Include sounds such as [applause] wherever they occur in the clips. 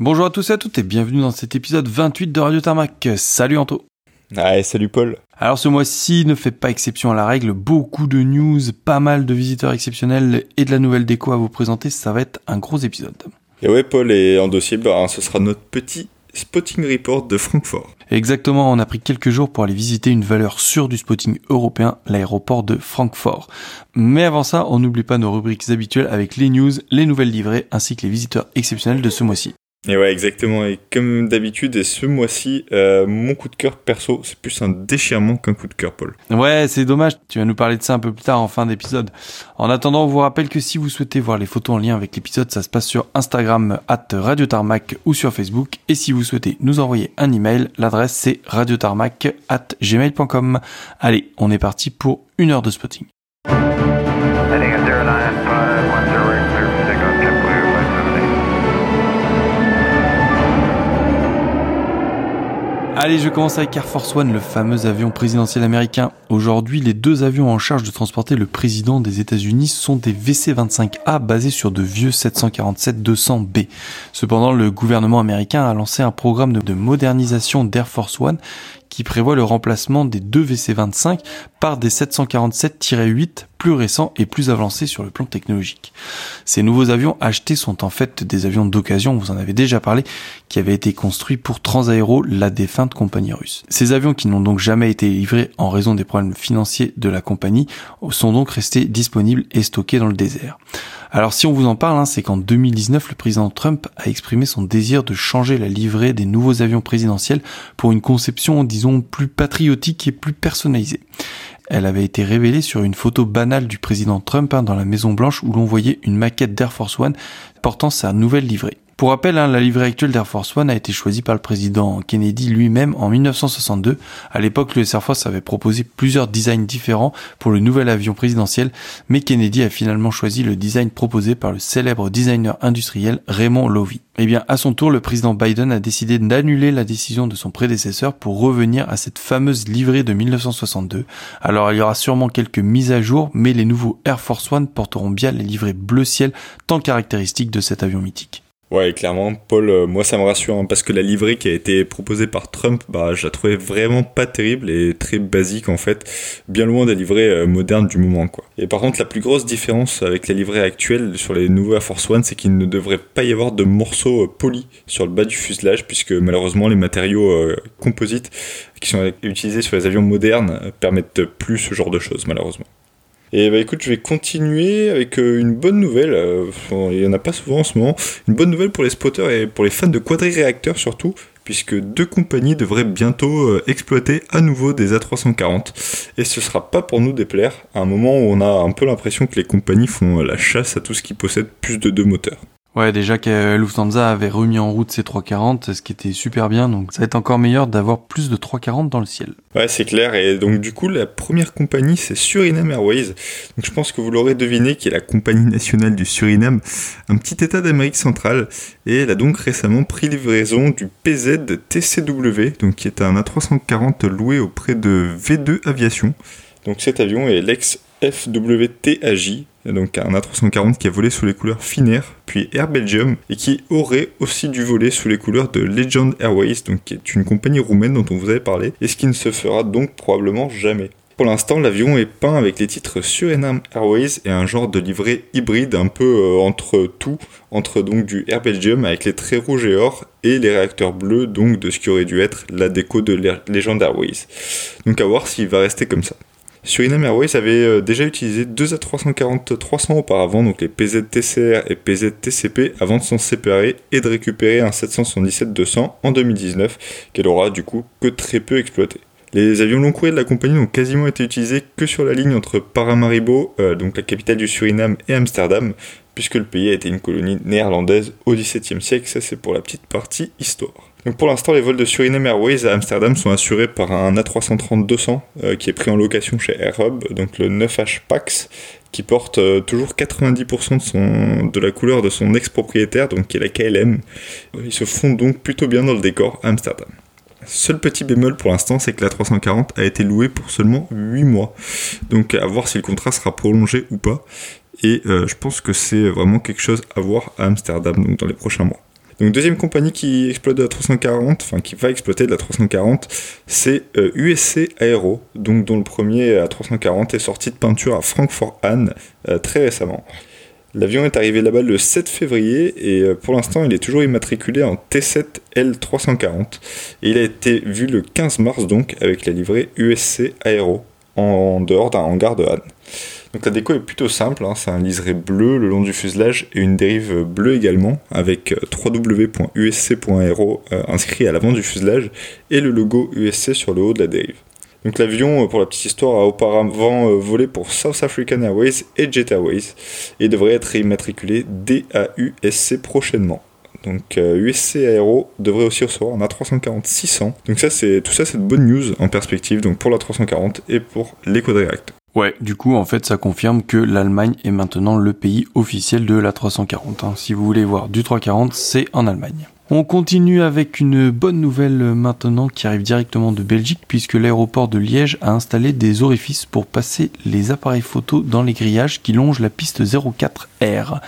Bonjour à tous et à toutes et bienvenue dans cet épisode 28 de Radio Tarmac. Salut Anto. Ouais, salut Paul. Alors ce mois-ci ne fait pas exception à la règle, beaucoup de news, pas mal de visiteurs exceptionnels et de la nouvelle déco à vous présenter, ça va être un gros épisode. Et ouais Paul, et en dossier, bah, ce sera notre petit spotting report de Francfort. Exactement, on a pris quelques jours pour aller visiter une valeur sûre du spotting européen, l'aéroport de Francfort. Mais avant ça, on n'oublie pas nos rubriques habituelles avec les news, les nouvelles livrées ainsi que les visiteurs exceptionnels de ce mois-ci. Et ouais, exactement. Et comme d'habitude, et ce mois-ci, euh, mon coup de cœur perso, c'est plus un déchirement qu'un coup de cœur, Paul. Ouais, c'est dommage. Tu vas nous parler de ça un peu plus tard en fin d'épisode. En attendant, on vous rappelle que si vous souhaitez voir les photos en lien avec l'épisode, ça se passe sur Instagram at Radio Tarmac ou sur Facebook. Et si vous souhaitez nous envoyer un email, l'adresse c'est radiotarmac at gmail.com. Allez, on est parti pour une heure de spotting. Allez, je commence avec Air Force One, le fameux avion présidentiel américain. Aujourd'hui, les deux avions en charge de transporter le président des États-Unis sont des VC-25A basés sur de vieux 747-200B. Cependant, le gouvernement américain a lancé un programme de modernisation d'Air Force One qui prévoit le remplacement des deux VC-25 par des 747-8 plus récents et plus avancés sur le plan technologique. Ces nouveaux avions achetés sont en fait des avions d'occasion, vous en avez déjà parlé, qui avaient été construits pour Transaero, la défunte compagnie russe. Ces avions qui n'ont donc jamais été livrés en raison des problèmes financiers de la compagnie sont donc restés disponibles et stockés dans le désert. Alors si on vous en parle, hein, c'est qu'en 2019, le président Trump a exprimé son désir de changer la livrée des nouveaux avions présidentiels pour une conception, disons, plus patriotique et plus personnalisée. Elle avait été révélée sur une photo banale du président Trump hein, dans la Maison Blanche où l'on voyait une maquette d'Air Force One portant sa nouvelle livrée. Pour rappel, hein, la livrée actuelle d'Air Force One a été choisie par le président Kennedy lui-même en 1962. À l'époque, le Air Force avait proposé plusieurs designs différents pour le nouvel avion présidentiel, mais Kennedy a finalement choisi le design proposé par le célèbre designer industriel Raymond Loewy. Eh bien, à son tour, le président Biden a décidé d'annuler la décision de son prédécesseur pour revenir à cette fameuse livrée de 1962. Alors, il y aura sûrement quelques mises à jour, mais les nouveaux Air Force One porteront bien les livrées bleu ciel tant caractéristiques de cet avion mythique. Ouais, clairement, Paul, euh, moi ça me rassure hein, parce que la livrée qui a été proposée par Trump, bah, je la trouvais vraiment pas terrible et très basique en fait, bien loin des livrées euh, modernes du moment quoi. Et par contre, la plus grosse différence avec la livrée actuelle sur les nouveaux Air Force One, c'est qu'il ne devrait pas y avoir de morceaux euh, polis sur le bas du fuselage puisque malheureusement les matériaux composites qui sont utilisés sur les avions modernes permettent plus ce genre de choses malheureusement. Et bah écoute, je vais continuer avec euh, une bonne nouvelle. Euh, il n'y en a pas souvent en ce moment. Une bonne nouvelle pour les spotters et pour les fans de quadri-réacteurs surtout, puisque deux compagnies devraient bientôt euh, exploiter à nouveau des A340. Et ce sera pas pour nous déplaire, à un moment où on a un peu l'impression que les compagnies font la chasse à tout ce qui possède plus de deux moteurs. Ouais, déjà que Lufthansa avait remis en route ses 340, ce qui était super bien, donc ça va être encore meilleur d'avoir plus de 340 dans le ciel. Ouais, c'est clair, et donc du coup, la première compagnie, c'est Suriname Airways. Donc je pense que vous l'aurez deviné, qui est la compagnie nationale du Suriname, un petit état d'Amérique centrale, et elle a donc récemment pris livraison du PZ TCW, donc qui est un A340 loué auprès de V2 Aviation. Donc cet avion est l'ex FWTAJ, donc un A340 qui a volé sous les couleurs Finnair, puis Air Belgium, et qui aurait aussi dû voler sous les couleurs de Legend Airways, donc qui est une compagnie roumaine dont on vous avait parlé, et ce qui ne se fera donc probablement jamais. Pour l'instant, l'avion est peint avec les titres Suriname Airways et un genre de livret hybride un peu euh, entre tout, entre donc du Air Belgium avec les traits rouges et or et les réacteurs bleus, donc de ce qui aurait dû être la déco de Legend Airways. Donc à voir s'il va rester comme ça. Suriname Airways avait euh, déjà utilisé deux A340-300 auparavant, donc les PZTCR et PZTCP, avant de s'en séparer et de récupérer un 777-200 en 2019, qu'elle aura du coup que très peu exploité. Les avions long courrier de la compagnie n'ont quasiment été utilisés que sur la ligne entre Paramaribo, euh, donc la capitale du Suriname, et Amsterdam, puisque le pays a été une colonie néerlandaise au XVIIe siècle, ça c'est pour la petite partie histoire. Donc pour l'instant, les vols de Suriname Airways à Amsterdam sont assurés par un A330-200 euh, qui est pris en location chez AirHub, donc le 9H Pax, qui porte euh, toujours 90% de, son, de la couleur de son ex-propriétaire, donc qui est la KLM. Ils se font donc plutôt bien dans le décor à Amsterdam. Seul petit bémol pour l'instant, c'est que la 340 a été louée pour seulement 8 mois. Donc à voir si le contrat sera prolongé ou pas. Et euh, je pense que c'est vraiment quelque chose à voir à Amsterdam donc dans les prochains mois. Donc deuxième compagnie qui exploite de la 340, enfin qui va exploiter de la 340, c'est USC Aero, donc dont le premier A340 est sorti de peinture à Francfort-Hahn très récemment. L'avion est arrivé là-bas le 7 février et euh, pour l'instant il est toujours immatriculé en T7L340 et il a été vu le 15 mars donc avec la livrée USC Aero en dehors d'un hangar de Han. Donc la déco est plutôt simple, hein. c'est un liseré bleu le long du fuselage et une dérive bleue également avec euh, www.usc.aero euh, inscrit à l'avant du fuselage et le logo USC sur le haut de la dérive. Donc l'avion, euh, pour la petite histoire, a auparavant euh, volé pour South African Airways et Jet Airways et devrait être immatriculé DAUSC prochainement. Donc USC euh, Aero devrait aussi recevoir un A340-600. Donc ça, c'est tout ça, c'est de bonne news en perspective. Donc pour la 340 et pour l'EcoDirect. Ouais, du coup, en fait, ça confirme que l'Allemagne est maintenant le pays officiel de la 340. Hein. Si vous voulez voir du 340, c'est en Allemagne. On continue avec une bonne nouvelle maintenant qui arrive directement de Belgique puisque l'aéroport de Liège a installé des orifices pour passer les appareils photo dans les grillages qui longent la piste 04R.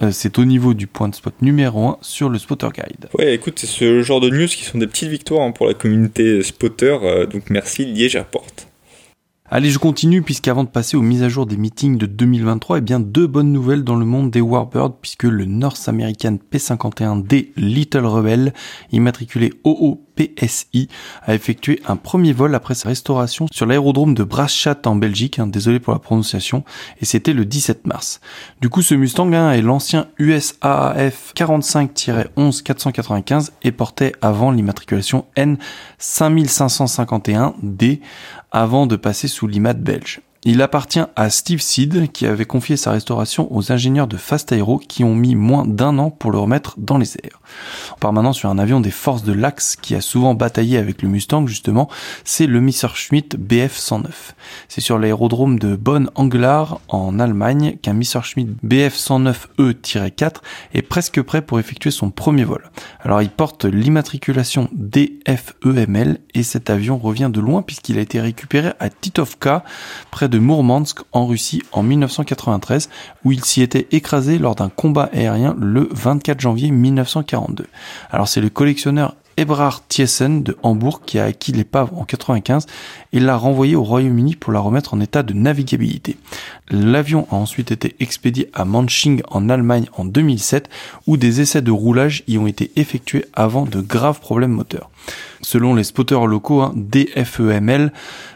Euh, c'est au niveau du point de spot numéro 1 sur le Spotter Guide. Ouais, écoute, c'est ce genre de news qui sont des petites victoires hein, pour la communauté spotter, euh, donc merci Liège Airport. Allez, je continue puisqu'avant de passer aux mises à jour des meetings de 2023, eh bien deux bonnes nouvelles dans le monde des Warbirds puisque le North American P51D Little Rebel, immatriculé OOPSI, a effectué un premier vol après sa restauration sur l'aérodrome de Braschaat en Belgique, hein, désolé pour la prononciation, et c'était le 17 mars. Du coup, ce Mustang hein, est l'ancien USAAF 45-11 495 et portait avant l'immatriculation N 5551D avant de passer sous l'IMAT belge. Il appartient à Steve Seed qui avait confié sa restauration aux ingénieurs de Fast Aero qui ont mis moins d'un an pour le remettre dans les airs. On part maintenant sur un avion des forces de l'Axe qui a souvent bataillé avec le Mustang justement, c'est le Messerschmitt Bf-109. C'est sur l'aérodrome de Bonn-Anglar en Allemagne qu'un Messerschmitt Bf-109E-4 est presque prêt pour effectuer son premier vol. Alors il porte l'immatriculation DFEML et cet avion revient de loin puisqu'il a été récupéré à Titovka près de Mourmansk en Russie en 1993 où il s'y était écrasé lors d'un combat aérien le 24 janvier 1942. Alors c'est le collectionneur Ebrard Thiessen de Hambourg qui a acquis l'épave en 95 et l'a renvoyé au Royaume-Uni pour la remettre en état de navigabilité. L'avion a ensuite été expédié à Manching en Allemagne en 2007 où des essais de roulage y ont été effectués avant de graves problèmes moteurs. Selon les spotters locaux, hein, DFEML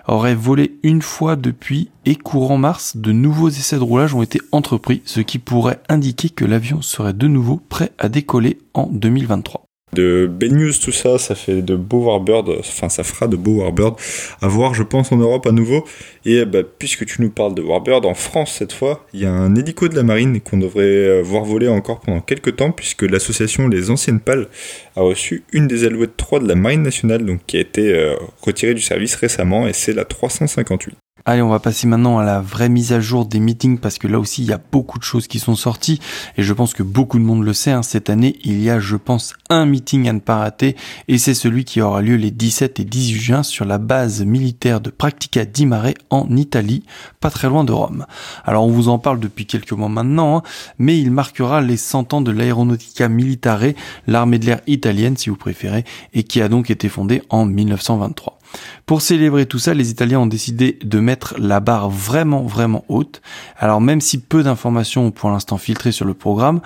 aurait volé une fois depuis et courant mars, de nouveaux essais de roulage ont été entrepris, ce qui pourrait indiquer que l'avion serait de nouveau prêt à décoller en 2023 de belles news tout ça, ça fait de beaux Warbirds, enfin ça fera de beaux Warbirds à voir je pense en Europe à nouveau. Et bah, puisque tu nous parles de Warbird en France cette fois, il y a un hélico de la marine qu'on devrait euh, voir voler encore pendant quelques temps puisque l'association Les Anciennes Pales a reçu une des Alouettes 3 de la marine nationale donc qui a été euh, retirée du service récemment et c'est la 358. Allez, on va passer maintenant à la vraie mise à jour des meetings parce que là aussi il y a beaucoup de choses qui sont sorties et je pense que beaucoup de monde le sait. Hein. Cette année, il y a, je pense, un meeting à ne pas rater et c'est celui qui aura lieu les 17 et 18 juin sur la base militaire de Practica di Mare en Italie, pas très loin de Rome. Alors on vous en parle depuis quelques mois maintenant, hein, mais il marquera les 100 ans de l'Aeronautica Militare, l'armée de l'air italienne si vous préférez, et qui a donc été fondée en 1923. Pour célébrer tout ça, les Italiens ont décidé de mettre la barre vraiment vraiment haute. Alors même si peu d'informations ont pour l'instant filtré sur le programme,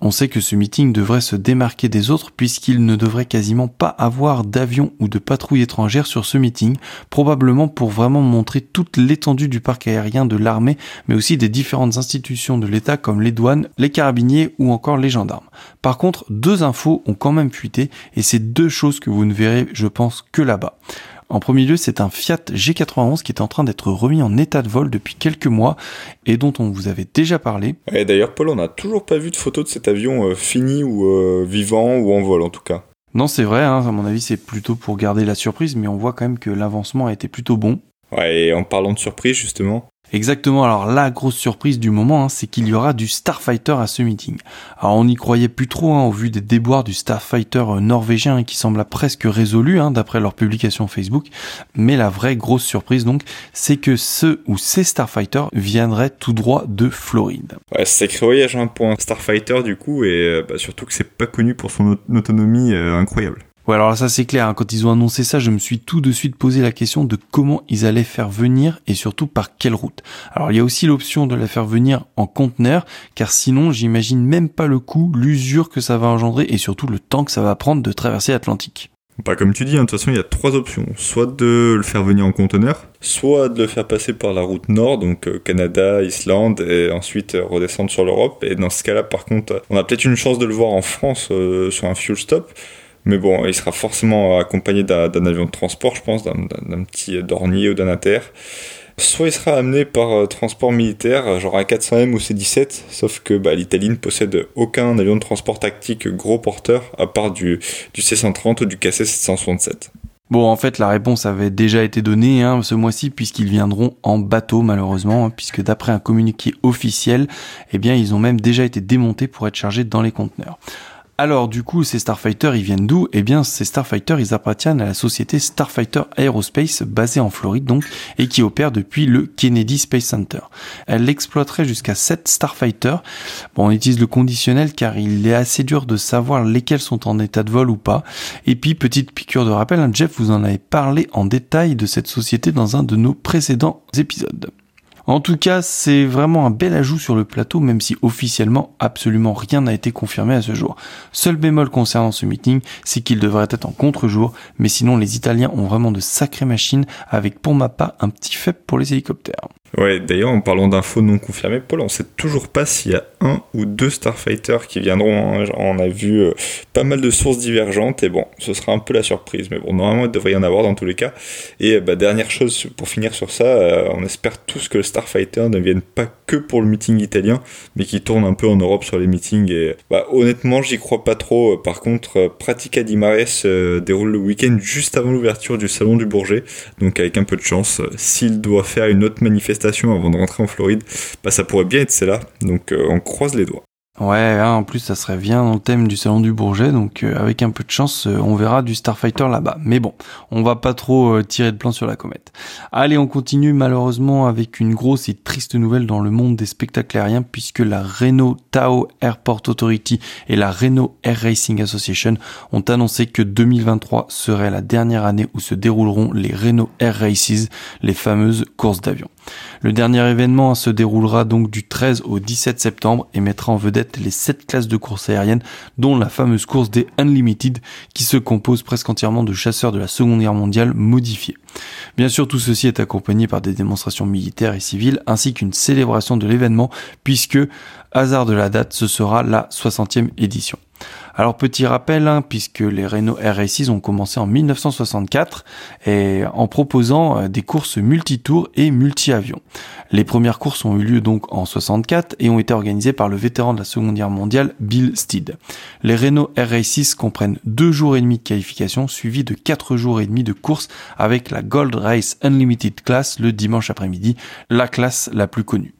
on sait que ce meeting devrait se démarquer des autres puisqu'il ne devrait quasiment pas avoir d'avions ou de patrouilles étrangères sur ce meeting, probablement pour vraiment montrer toute l'étendue du parc aérien de l'armée, mais aussi des différentes institutions de l'État comme les douanes, les carabiniers ou encore les gendarmes. Par contre, deux infos ont quand même fuité et c'est deux choses que vous ne verrez, je pense, que là-bas. En premier lieu, c'est un Fiat G91 qui est en train d'être remis en état de vol depuis quelques mois et dont on vous avait déjà parlé. Et d'ailleurs, Paul, on n'a toujours pas vu de photo de cet avion euh, fini ou euh, vivant ou en vol en tout cas. Non, c'est vrai, hein, à mon avis, c'est plutôt pour garder la surprise, mais on voit quand même que l'avancement a été plutôt bon. Ouais, et en parlant de surprise, justement. Exactement, alors la grosse surprise du moment, hein, c'est qu'il y aura du Starfighter à ce meeting. Alors on n'y croyait plus trop hein, au vu des déboires du Starfighter euh, norvégien qui semble presque résolu hein, d'après leur publication Facebook, mais la vraie grosse surprise donc, c'est que ce ou ces Starfighters viendraient tout droit de Floride. Ouais, sacré voyage pour un Starfighter du coup, et euh, bah, surtout que c'est pas connu pour son autonomie euh, incroyable. Ouais, alors ça c'est clair, hein. quand ils ont annoncé ça, je me suis tout de suite posé la question de comment ils allaient faire venir et surtout par quelle route. Alors il y a aussi l'option de la faire venir en conteneur, car sinon j'imagine même pas le coût, l'usure que ça va engendrer et surtout le temps que ça va prendre de traverser l'Atlantique. Pas comme tu dis, hein, de toute façon il y a trois options. Soit de le faire venir en conteneur, soit de le faire passer par la route nord, donc euh, Canada, Islande, et ensuite euh, redescendre sur l'Europe. Et dans ce cas-là, par contre, on a peut-être une chance de le voir en France euh, sur un fuel stop. Mais bon, il sera forcément accompagné d'un avion de transport, je pense, d'un petit Dornier ou d'un Inter. Soit il sera amené par euh, transport militaire, genre un 400M ou C-17, sauf que bah, l'Italie ne possède aucun avion de transport tactique gros porteur, à part du, du C-130 ou du KC-767. Bon, en fait, la réponse avait déjà été donnée hein, ce mois-ci, puisqu'ils viendront en bateau, malheureusement, hein, puisque d'après un communiqué officiel, eh ils ont même déjà été démontés pour être chargés dans les conteneurs. Alors du coup, ces Starfighters, ils viennent d'où? Eh bien, ces Starfighters, ils appartiennent à la société Starfighter Aerospace, basée en Floride donc, et qui opère depuis le Kennedy Space Center. Elle exploiterait jusqu'à 7 Starfighters. Bon, on utilise le conditionnel car il est assez dur de savoir lesquels sont en état de vol ou pas. Et puis, petite piqûre de rappel, hein, Jeff vous en avait parlé en détail de cette société dans un de nos précédents épisodes. En tout cas, c'est vraiment un bel ajout sur le plateau, même si officiellement absolument rien n'a été confirmé à ce jour. Seul bémol concernant ce meeting, c'est qu'il devrait être en contre-jour, mais sinon les Italiens ont vraiment de sacrées machines, avec pour ma part un petit faible pour les hélicoptères. Ouais, d'ailleurs, en parlant d'infos non confirmées, Paul, on sait toujours pas s'il y a un ou deux Starfighters qui viendront. Hein. On a vu euh, pas mal de sources divergentes et bon, ce sera un peu la surprise. Mais bon, normalement, il devrait y en avoir dans tous les cas. Et bah, dernière chose pour finir sur ça, euh, on espère tous que le Starfighter ne vienne pas que pour le meeting italien, mais qui tourne un peu en Europe sur les meetings. Et bah, honnêtement, j'y crois pas trop. Par contre, euh, Pratica di Mares déroule le week-end juste avant l'ouverture du salon du Bourget. Donc, avec un peu de chance, s'il doit faire une autre manifestation avant de rentrer en Floride, bah ça pourrait bien être celle-là. Donc euh, on croise les doigts. Ouais, hein, en plus ça serait bien dans le thème du salon du Bourget, donc euh, avec un peu de chance, euh, on verra du Starfighter là-bas. Mais bon, on va pas trop tirer de plan sur la comète. Allez, on continue malheureusement avec une grosse et triste nouvelle dans le monde des spectacles aériens, puisque la Renault Tao Airport Authority et la Renault Air Racing Association ont annoncé que 2023 serait la dernière année où se dérouleront les Renault Air Races, les fameuses courses d'avion. Le dernier événement se déroulera donc du 13 au 17 septembre et mettra en vedette les 7 classes de course aérienne, dont la fameuse course des Unlimited, qui se compose presque entièrement de chasseurs de la Seconde Guerre mondiale modifiés. Bien sûr, tout ceci est accompagné par des démonstrations militaires et civiles, ainsi qu'une célébration de l'événement, puisque, hasard de la date, ce sera la 60e édition. Alors petit rappel, hein, puisque les Renault R6 ont commencé en 1964 et en proposant euh, des courses multitours et multi-avions. Les premières courses ont eu lieu donc en 64 et ont été organisées par le vétéran de la Seconde Guerre mondiale Bill Steed. Les Renault R6 comprennent deux jours et demi de qualification suivis de quatre jours et demi de course avec la Gold Race Unlimited Class le dimanche après-midi, la classe la plus connue.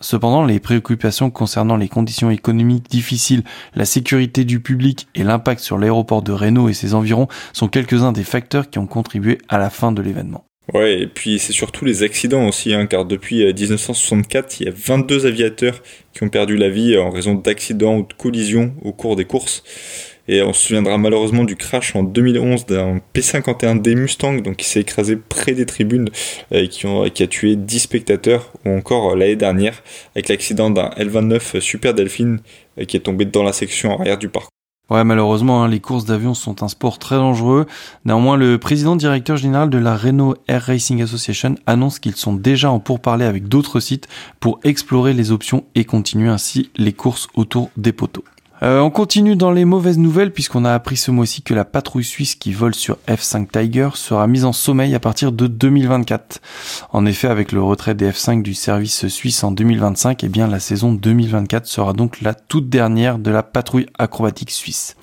Cependant, les préoccupations concernant les conditions économiques difficiles, la sécurité du public et l'impact sur l'aéroport de Renault et ses environs sont quelques-uns des facteurs qui ont contribué à la fin de l'événement. Ouais, et puis c'est surtout les accidents aussi, hein, car depuis 1964, euh, il y a 22 aviateurs qui ont perdu la vie en raison d'accidents ou de collisions au cours des courses. Et on se souviendra malheureusement du crash en 2011 d'un P51D Mustang qui s'est écrasé près des tribunes et qui, a tué 10 spectateurs. Ou encore euh, l'année dernière avec l'accident d'un L29 Super Delphine euh, qui est tombé dans la section arrière du parcours. Ouais, malheureusement, hein, les courses d'avion sont un sport très dangereux. Néanmoins, le président directeur général de la Renault Air Racing Association annonce qu'ils sont déjà en pourparlers avec d'autres sites pour explorer les options et continuer ainsi les courses autour des poteaux. Euh, on continue dans les mauvaises nouvelles puisqu'on a appris ce mois-ci que la patrouille suisse qui vole sur F5 Tiger sera mise en sommeil à partir de 2024. En effet, avec le retrait des F5 du service suisse en 2025, eh bien la saison 2024 sera donc la toute dernière de la patrouille acrobatique suisse.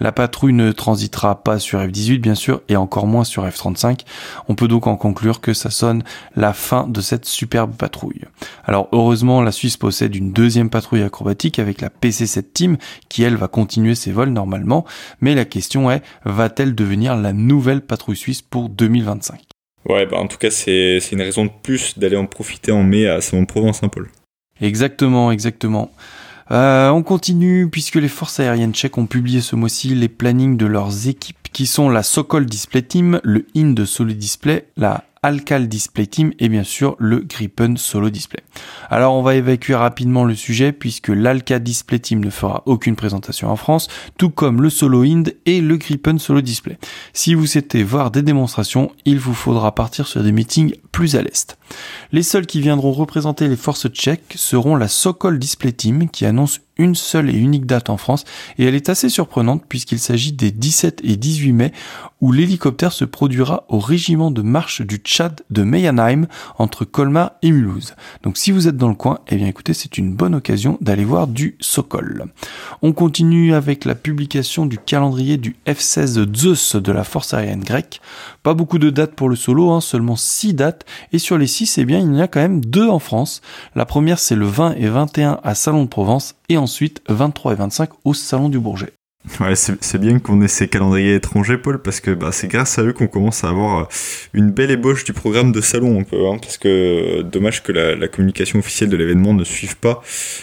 La patrouille ne transitera pas sur F18 bien sûr et encore moins sur F35. On peut donc en conclure que ça sonne la fin de cette superbe patrouille. Alors heureusement la Suisse possède une deuxième patrouille acrobatique avec la PC7 Team qui elle va continuer ses vols normalement, mais la question est va-t-elle devenir la nouvelle patrouille suisse pour 2025 Ouais, bah en tout cas c'est une raison de plus d'aller en profiter en mai à Salon-de-Provence-Saint-Paul. Exactement, exactement. Euh, on continue puisque les forces aériennes tchèques ont publié ce mois-ci les plannings de leurs équipes qui sont la Sokol Display Team, le IN Solo Display, la Alcal Display Team et bien sûr le Gripen Solo Display. Alors on va évacuer rapidement le sujet puisque l'Alcal Display Team ne fera aucune présentation en France, tout comme le Solo Ind et le Gripen Solo Display. Si vous souhaitez voir des démonstrations, il vous faudra partir sur des meetings plus à l'est. Les seuls qui viendront représenter les forces tchèques seront la Sokol Display Team qui annonce une seule et unique date en France et elle est assez surprenante puisqu'il s'agit des 17 et 18 mai où l'hélicoptère se produira au régiment de marche du Tchad de Meyenheim entre Colmar et Mulhouse. Donc si vous êtes dans le coin, eh bien écoutez, c'est une bonne occasion d'aller voir du Sokol. On continue avec la publication du calendrier du F-16 Zeus de la force aérienne grecque. Pas beaucoup de dates pour le solo, hein, seulement 6 dates et sur les 6, eh bien il y en a quand même deux en France. La première c'est le 20 et 21 à Salon de Provence et ensuite 23 et 25 au Salon du Bourget. Ouais, c'est bien qu'on ait ces calendriers étrangers, Paul, parce que bah, c'est grâce à eux qu'on commence à avoir euh, une belle ébauche du programme de salon, un peu, hein, parce que euh, dommage que la, la communication officielle de l'événement ne suive pas.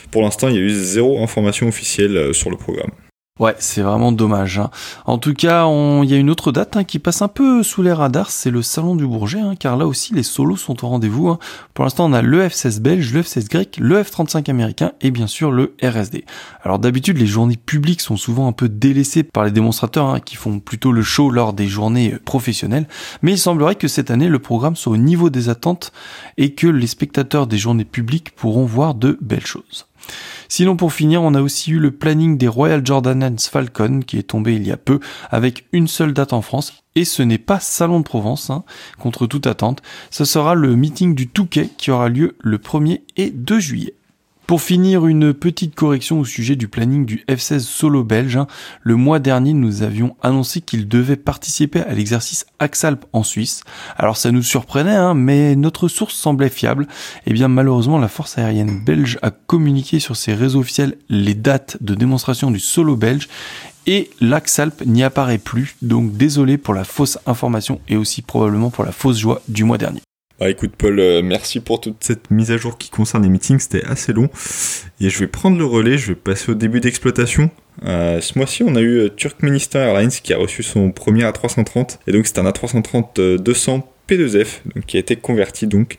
Pour l'instant, il y a eu zéro information officielle euh, sur le programme. Ouais, c'est vraiment dommage. Hein. En tout cas, il y a une autre date hein, qui passe un peu sous les radars, c'est le Salon du Bourget, hein, car là aussi les solos sont au rendez-vous. Hein. Pour l'instant, on a le F16 belge, le F16 grec, le F35 américain et bien sûr le RSD. Alors d'habitude, les journées publiques sont souvent un peu délaissées par les démonstrateurs qui font plutôt le show lors des journées euh, professionnelles, mais il semblerait que cette année, le programme soit au niveau des attentes et que les spectateurs des journées publiques pourront voir de belles choses. Sinon pour finir, on a aussi eu le planning des Royal Jordanans Falcon qui est tombé il y a peu avec une seule date en France et ce n'est pas Salon de Provence, hein, contre toute attente. Ce sera le meeting du Touquet qui aura lieu le 1er et 2 juillet. Pour finir, une petite correction au sujet du planning du F16 solo belge. Hein. Le mois dernier, nous avions annoncé qu'il devait participer à l'exercice Axalp en Suisse. Alors ça nous surprenait, hein, mais notre source semblait fiable. Et eh bien malheureusement, la force aérienne belge a communiqué sur ses réseaux officiels les dates de démonstration du solo belge et l'Axalp n'y apparaît plus. Donc désolé pour la fausse information et aussi probablement pour la fausse joie du mois dernier. Bah écoute Paul, euh, merci pour toute cette mise à jour qui concerne les meetings, c'était assez long. Et je vais prendre le relais, je vais passer au début d'exploitation. Euh, ce mois-ci, on a eu euh, Turkmenistan Airlines qui a reçu son premier A330. Et donc c'est un A330 200 P2F donc, qui a été converti. Donc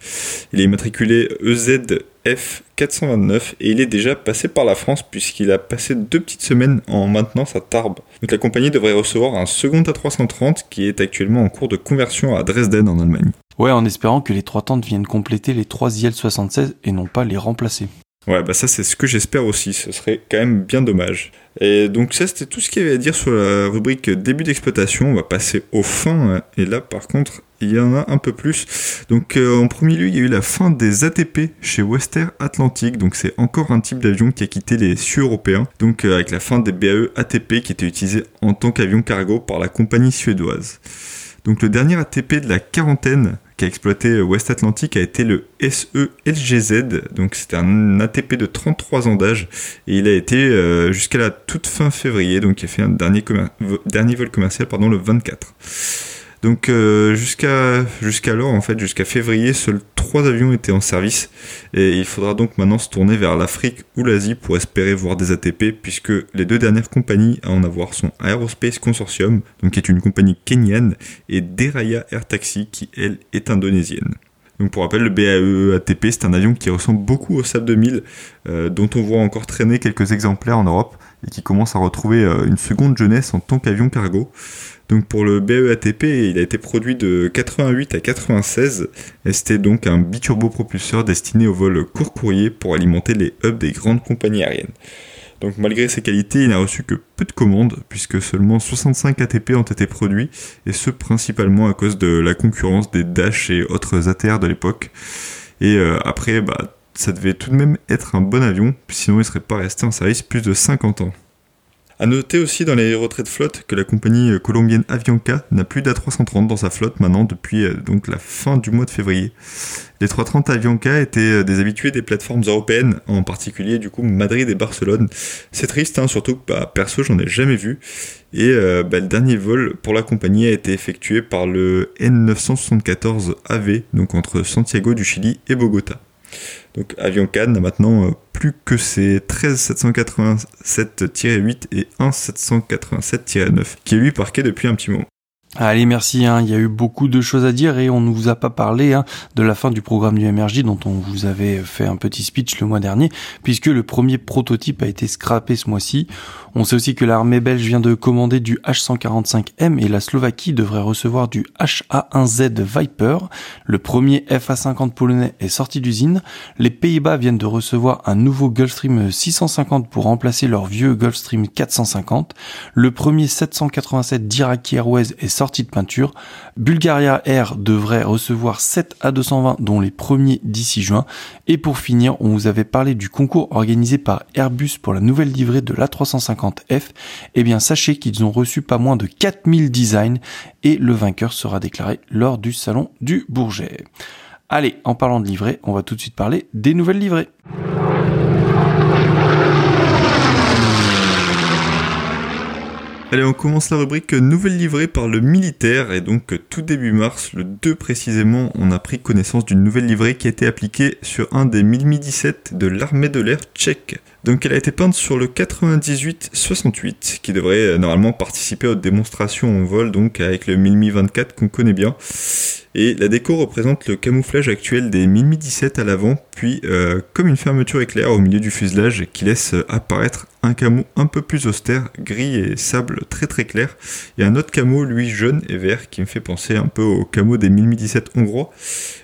il est immatriculé EZF 429 et il est déjà passé par la France puisqu'il a passé deux petites semaines en maintenance à Tarbes. Donc la compagnie devrait recevoir un second A330 qui est actuellement en cours de conversion à Dresden en Allemagne. Ouais, en espérant que les trois tentes viennent compléter les trois IL-76 et non pas les remplacer. Ouais, bah ça c'est ce que j'espère aussi, ce serait quand même bien dommage. Et donc ça c'était tout ce qu'il y avait à dire sur la rubrique début d'exploitation, on va passer aux fins, hein. et là par contre il y en a un peu plus. Donc euh, en premier lieu il y a eu la fin des ATP chez Western Atlantic, donc c'est encore un type d'avion qui a quitté les cieux européens, donc euh, avec la fin des BAE ATP qui étaient utilisés en tant qu'avion cargo par la compagnie suédoise. Donc le dernier ATP de la quarantaine qui a exploité West Atlantic a été le SE-LGZ. Donc c'était un ATP de 33 ans d'âge et il a été euh, jusqu'à la toute fin février. Donc il a fait un dernier, dernier vol commercial pardon, le 24. Donc euh, jusqu'à jusqu'alors, en fait, jusqu'à février, seuls trois avions étaient en service. Et il faudra donc maintenant se tourner vers l'Afrique ou l'Asie pour espérer voir des ATP, puisque les deux dernières compagnies à en avoir sont Aerospace Consortium, qui est une compagnie kenyane, et Deraya Air Taxi, qui elle est indonésienne. Donc pour rappel, le BAE ATP, c'est un avion qui ressemble beaucoup au SAP 2000, euh, dont on voit encore traîner quelques exemplaires en Europe et qui commence à retrouver euh, une seconde jeunesse en tant qu'avion cargo. Donc pour le BEATP, il a été produit de 88 à 96 et c'était donc un biturbo propulseur destiné au vol court courrier pour alimenter les hubs des grandes compagnies aériennes. Donc malgré ses qualités, il n'a reçu que peu de commandes, puisque seulement 65 ATP ont été produits, et ce principalement à cause de la concurrence des Dash et autres ATR de l'époque. Et euh, après, bah, ça devait tout de même être un bon avion, sinon il serait pas resté en service plus de 50 ans. A noter aussi dans les retraits de flotte que la compagnie colombienne Avianca n'a plus d'A330 dans sa flotte maintenant depuis euh, donc la fin du mois de février. Les 330 Avianca étaient euh, des habitués des plateformes européennes, en particulier du coup Madrid et Barcelone. C'est triste, hein, surtout que bah, perso j'en ai jamais vu. Et euh, bah, le dernier vol pour la compagnie a été effectué par le N974 AV, donc entre Santiago du Chili et Bogota. Donc Avianca n'a maintenant plus que ses 13 787-8 et 1 787-9, qui est lui parqué depuis un petit moment. Allez, merci. Hein. Il y a eu beaucoup de choses à dire et on ne vous a pas parlé hein, de la fin du programme du MRJ dont on vous avait fait un petit speech le mois dernier, puisque le premier prototype a été scrappé ce mois-ci. On sait aussi que l'armée belge vient de commander du H145M et la Slovaquie devrait recevoir du HA1Z Viper. Le premier FA50 polonais est sorti d'usine. Les Pays-Bas viennent de recevoir un nouveau Gulfstream 650 pour remplacer leur vieux Gulfstream 450. Le premier 787 d'Iraqi Airways est sorti de peinture. Bulgaria Air devrait recevoir 7 A220 dont les premiers d'ici juin. Et pour finir, on vous avait parlé du concours organisé par Airbus pour la nouvelle livrée de l'A350 F, eh bien sachez qu'ils ont reçu pas moins de 4000 designs et le vainqueur sera déclaré lors du salon du Bourget. Allez, en parlant de livrets, on va tout de suite parler des nouvelles livrées. Allez, on commence la rubrique nouvelle livrée par le militaire et donc tout début mars, le 2 précisément, on a pris connaissance d'une nouvelle livrée qui a été appliquée sur un des 1017 de l'armée de l'air tchèque. Donc elle a été peinte sur le 98-68 qui devrait euh, normalement participer aux démonstrations en vol donc avec le 1024 qu'on connaît bien. Et la déco représente le camouflage actuel des 1017 à l'avant, puis euh, comme une fermeture éclair au milieu du fuselage qui laisse apparaître un camo un peu plus austère, gris et sable très très clair, et un autre camo lui jaune et vert qui me fait penser un peu au camo des 1017 hongrois.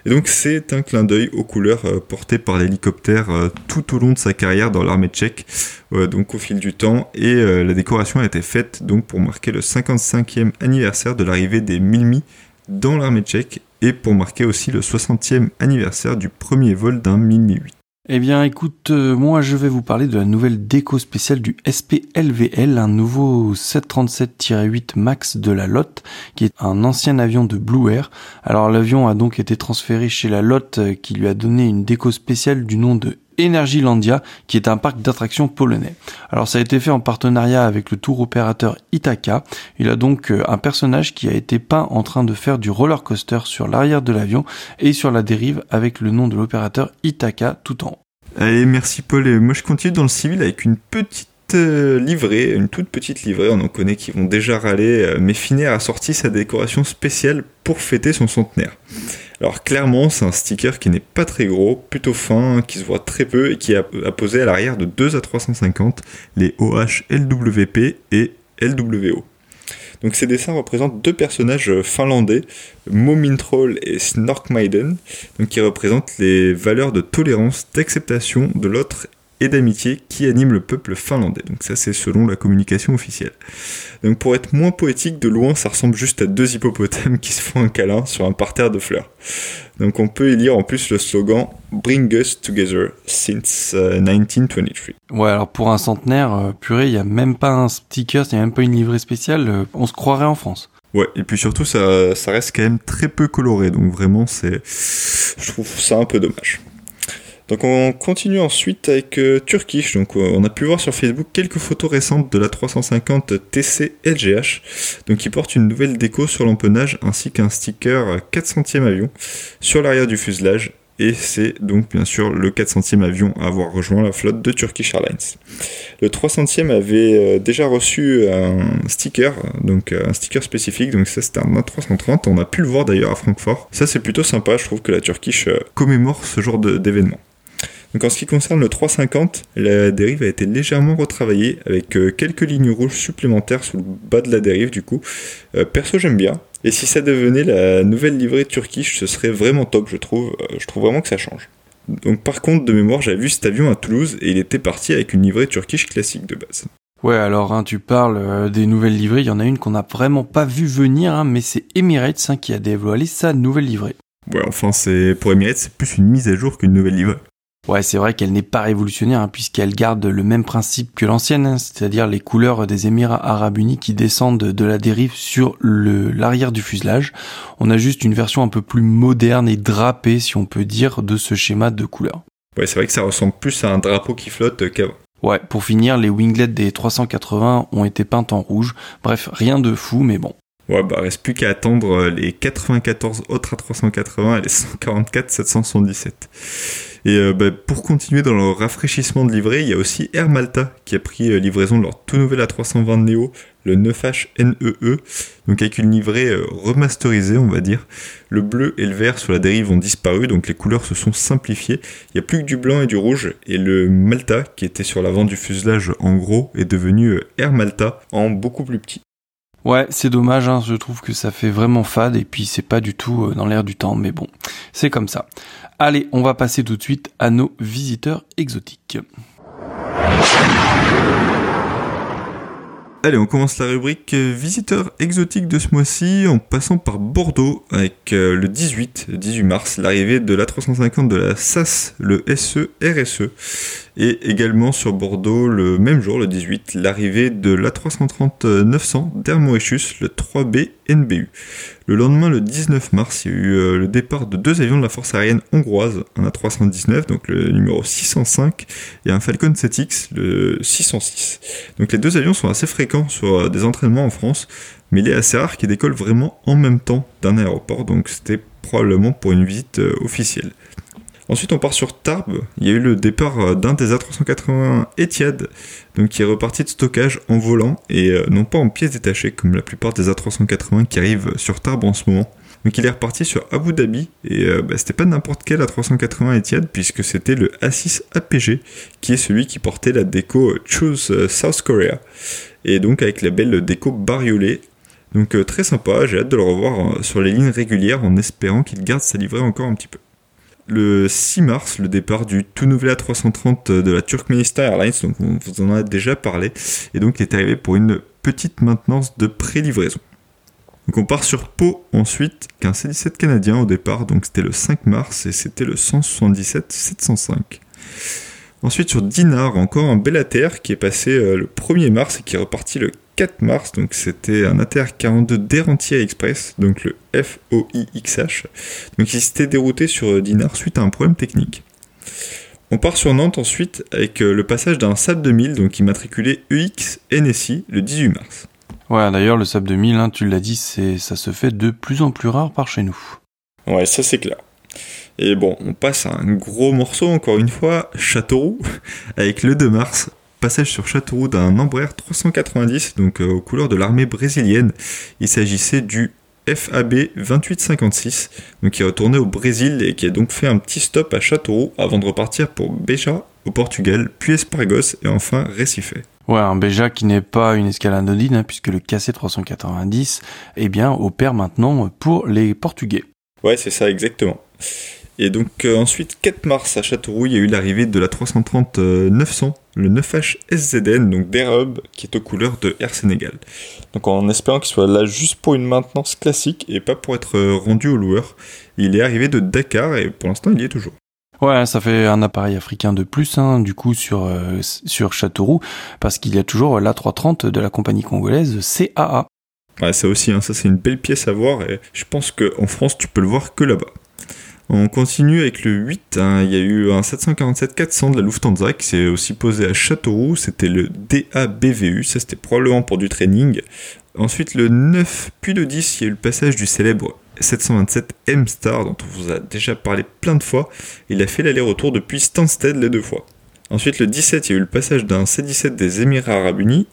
Et donc c'est un clin d'œil aux couleurs euh, portées par l'hélicoptère tout au long de sa carrière dans l'armée tchèque, euh, donc au fil du temps. Et euh, la décoration a été faite donc pour marquer le 55e anniversaire de l'arrivée des Milmi dans l'armée tchèque et pour marquer aussi le 60e anniversaire du premier vol d'un Milmi 8. Eh bien, écoute, euh, moi, je vais vous parler de la nouvelle déco spéciale du SPLVL, un nouveau 737-8 Max de la LOT, qui est un ancien avion de Blue Air. Alors, l'avion a donc été transféré chez la LOT, qui lui a donné une déco spéciale du nom de Energylandia, qui est un parc d'attractions polonais. Alors ça a été fait en partenariat avec le tour opérateur Itaka. Il a donc euh, un personnage qui a été peint en train de faire du roller coaster sur l'arrière de l'avion et sur la dérive avec le nom de l'opérateur Itaka tout en haut. Allez, merci Paul. Et moi je continue dans le civil avec une petite euh, livrée, une toute petite livrée, on en connaît qui vont déjà râler, euh, mais Finnair a sorti sa décoration spéciale pour fêter son centenaire. Alors clairement, c'est un sticker qui n'est pas très gros, plutôt fin, qui se voit très peu et qui est apposé à l'arrière de 2 à 350 les OH LWP et LWO. Donc ces dessins représentent deux personnages finlandais, Momintroll et Snorkmaiden, donc qui représentent les valeurs de tolérance, d'acceptation de l'autre et d'amitié qui anime le peuple finlandais. Donc ça c'est selon la communication officielle. Donc pour être moins poétique, de loin ça ressemble juste à deux hippopotames qui se font un câlin sur un parterre de fleurs. Donc on peut y lire en plus le slogan Bring us together since 1923. Euh, ouais alors pour un centenaire, euh, purée, il n'y a même pas un sticker, il n'y a même pas une livrée spéciale, euh, on se croirait en France. Ouais, et puis surtout ça, ça reste quand même très peu coloré, donc vraiment c'est... Je trouve ça un peu dommage. Donc on continue ensuite avec euh, Turkish. Donc euh, on a pu voir sur Facebook quelques photos récentes de la 350 TC LGH, donc qui porte une nouvelle déco sur l'empennage ainsi qu'un sticker 400e avion sur l'arrière du fuselage. Et c'est donc bien sûr le 400e avion à avoir rejoint la flotte de Turkish Airlines. Le 300e avait euh, déjà reçu un sticker, donc un sticker spécifique, donc ça c'était un A330, on a pu le voir d'ailleurs à Francfort. Ça c'est plutôt sympa, je trouve que la Turkish commémore ce genre d'événement. Donc en ce qui concerne le 350, la dérive a été légèrement retravaillée avec euh, quelques lignes rouges supplémentaires sous le bas de la dérive du coup. Euh, perso j'aime bien. Et si ça devenait la nouvelle livrée turquiche, ce serait vraiment top je trouve. Euh, je trouve vraiment que ça change. Donc par contre, de mémoire, j'avais vu cet avion à Toulouse et il était parti avec une livrée turkish classique de base. Ouais, alors hein, tu parles euh, des nouvelles livrées, il y en a une qu'on n'a vraiment pas vu venir, hein, mais c'est Emirates hein, qui a dévoilé sa nouvelle livrée. Ouais, enfin, c'est pour Emirates, c'est plus une mise à jour qu'une nouvelle livrée. Ouais, c'est vrai qu'elle n'est pas révolutionnaire hein, puisqu'elle garde le même principe que l'ancienne, hein, c'est-à-dire les couleurs des Émirats Arabes Unis qui descendent de la dérive sur le l'arrière du fuselage. On a juste une version un peu plus moderne et drapée, si on peut dire, de ce schéma de couleurs. Ouais, c'est vrai que ça ressemble plus à un drapeau qui flotte qu'avant. Ouais, pour finir, les winglets des 380 ont été peints en rouge. Bref, rien de fou, mais bon. Ouais, bah reste plus qu'à attendre les 94 autres A380 et les 144 777. Et euh, bah, pour continuer dans le rafraîchissement de livrée, il y a aussi Air Malta qui a pris euh, livraison de leur tout nouvel A320 Neo, le 9H NEE, e, donc avec une livrée euh, remasterisée, on va dire. Le bleu et le vert sur la dérive ont disparu, donc les couleurs se sont simplifiées. Il n'y a plus que du blanc et du rouge, et le Malta, qui était sur l'avant du fuselage en gros, est devenu Air Malta en beaucoup plus petit. Ouais, c'est dommage, hein, je trouve que ça fait vraiment fade et puis c'est pas du tout dans l'air du temps, mais bon, c'est comme ça. Allez, on va passer tout de suite à nos visiteurs exotiques. Allez, on commence la rubrique euh, visiteurs exotiques de ce mois-ci en passant par Bordeaux avec euh, le 18, 18 mars, l'arrivée de l'A350 de la SAS, le SE RSE. Et également sur Bordeaux, le même jour, le 18, l'arrivée de l'A330-900 d'Hermoechus, le 3B Le lendemain, le 19 mars, il y a eu euh, le départ de deux avions de la force aérienne hongroise, un A319, donc le numéro 605, et un Falcon 7X, le 606. Donc les deux avions sont assez fréquents sur euh, des entraînements en France, mais il est assez rare qu'ils décollent vraiment en même temps d'un aéroport, donc c'était probablement pour une visite euh, officielle. Ensuite, on part sur Tarbes. Il y a eu le départ euh, d'un des A380 Etihad, donc qui est reparti de stockage en volant et euh, non pas en pièces détachées comme la plupart des A380 qui arrivent sur Tarbes en ce moment. Donc il est reparti sur Abu Dhabi et euh, bah, c'était pas n'importe quel A380 Etihad puisque c'était le A6 APG qui est celui qui portait la déco Choose South Korea et donc avec la belle déco bariolée. Donc très sympa, j'ai hâte de le revoir sur les lignes régulières en espérant qu'il garde sa livrée encore un petit peu le 6 mars, le départ du tout nouvel A330 de la Turkmenistan Airlines, donc on vous en a déjà parlé, et donc il est arrivé pour une petite maintenance de pré-livraison. Donc on part sur Pau ensuite, qu'un C-17 canadien au départ, donc c'était le 5 mars et c'était le 177-705. Ensuite sur Dinard, encore un bel qui est passé euh, le 1er mars et qui est reparti le 4 mars, donc c'était un ATR-42 d'Errantier Express, donc le FOIXH, donc il s'était dérouté sur Dinard suite à un problème technique. On part sur Nantes ensuite avec euh, le passage d'un SAP 2000, donc immatriculé EX NSI, le 18 mars. Ouais, d'ailleurs, le SAP 2000, hein, tu l'as dit, c'est, ça se fait de plus en plus rare par chez nous. Ouais, ça c'est clair. Et bon, on passe à un gros morceau, encore une fois, Châteauroux, [laughs] avec le 2 mars, passage sur Châteauroux d'un Embraer 390, donc euh, aux couleurs de l'armée brésilienne. Il s'agissait du FAB 2856, donc qui est retourné au Brésil et qui a donc fait un petit stop à Châteauroux avant de repartir pour Beja au Portugal, puis Espargos et enfin Recife. Ouais, un Beja qui n'est pas une escale anodine, hein, puisque le KC 390, eh bien, opère maintenant pour les Portugais. Ouais, c'est ça, exactement. Et donc euh, ensuite, 4 mars à Châteauroux, il y a eu l'arrivée de la 330-900, euh, le 9H SZN, donc d'Airhub, qui est aux couleurs de Air Sénégal. Donc en espérant qu'il soit là juste pour une maintenance classique et pas pour être euh, rendu au loueur. Il est arrivé de Dakar et pour l'instant il y est toujours. Ouais, ça fait un appareil africain de plus, hein, du coup, sur, sur Châteauroux, parce qu'il y a toujours l'A330 de la compagnie congolaise CAA. Ouais, ça aussi, hein, ça c'est une belle pièce à voir, et je pense qu'en France, tu peux le voir que là-bas. On continue avec le 8. Hein. Il y a eu un 747-400 de la Lufthansa qui s'est aussi posé à Châteauroux. C'était le DABVU. Ça, c'était probablement pour du training. Ensuite, le 9 puis le 10, il y a eu le passage du célèbre 727 M-Star dont on vous a déjà parlé plein de fois. Il a fait l'aller-retour depuis Stansted les deux fois. Ensuite, le 17, il y a eu le passage d'un C-17 des Émirats Arabes Unis.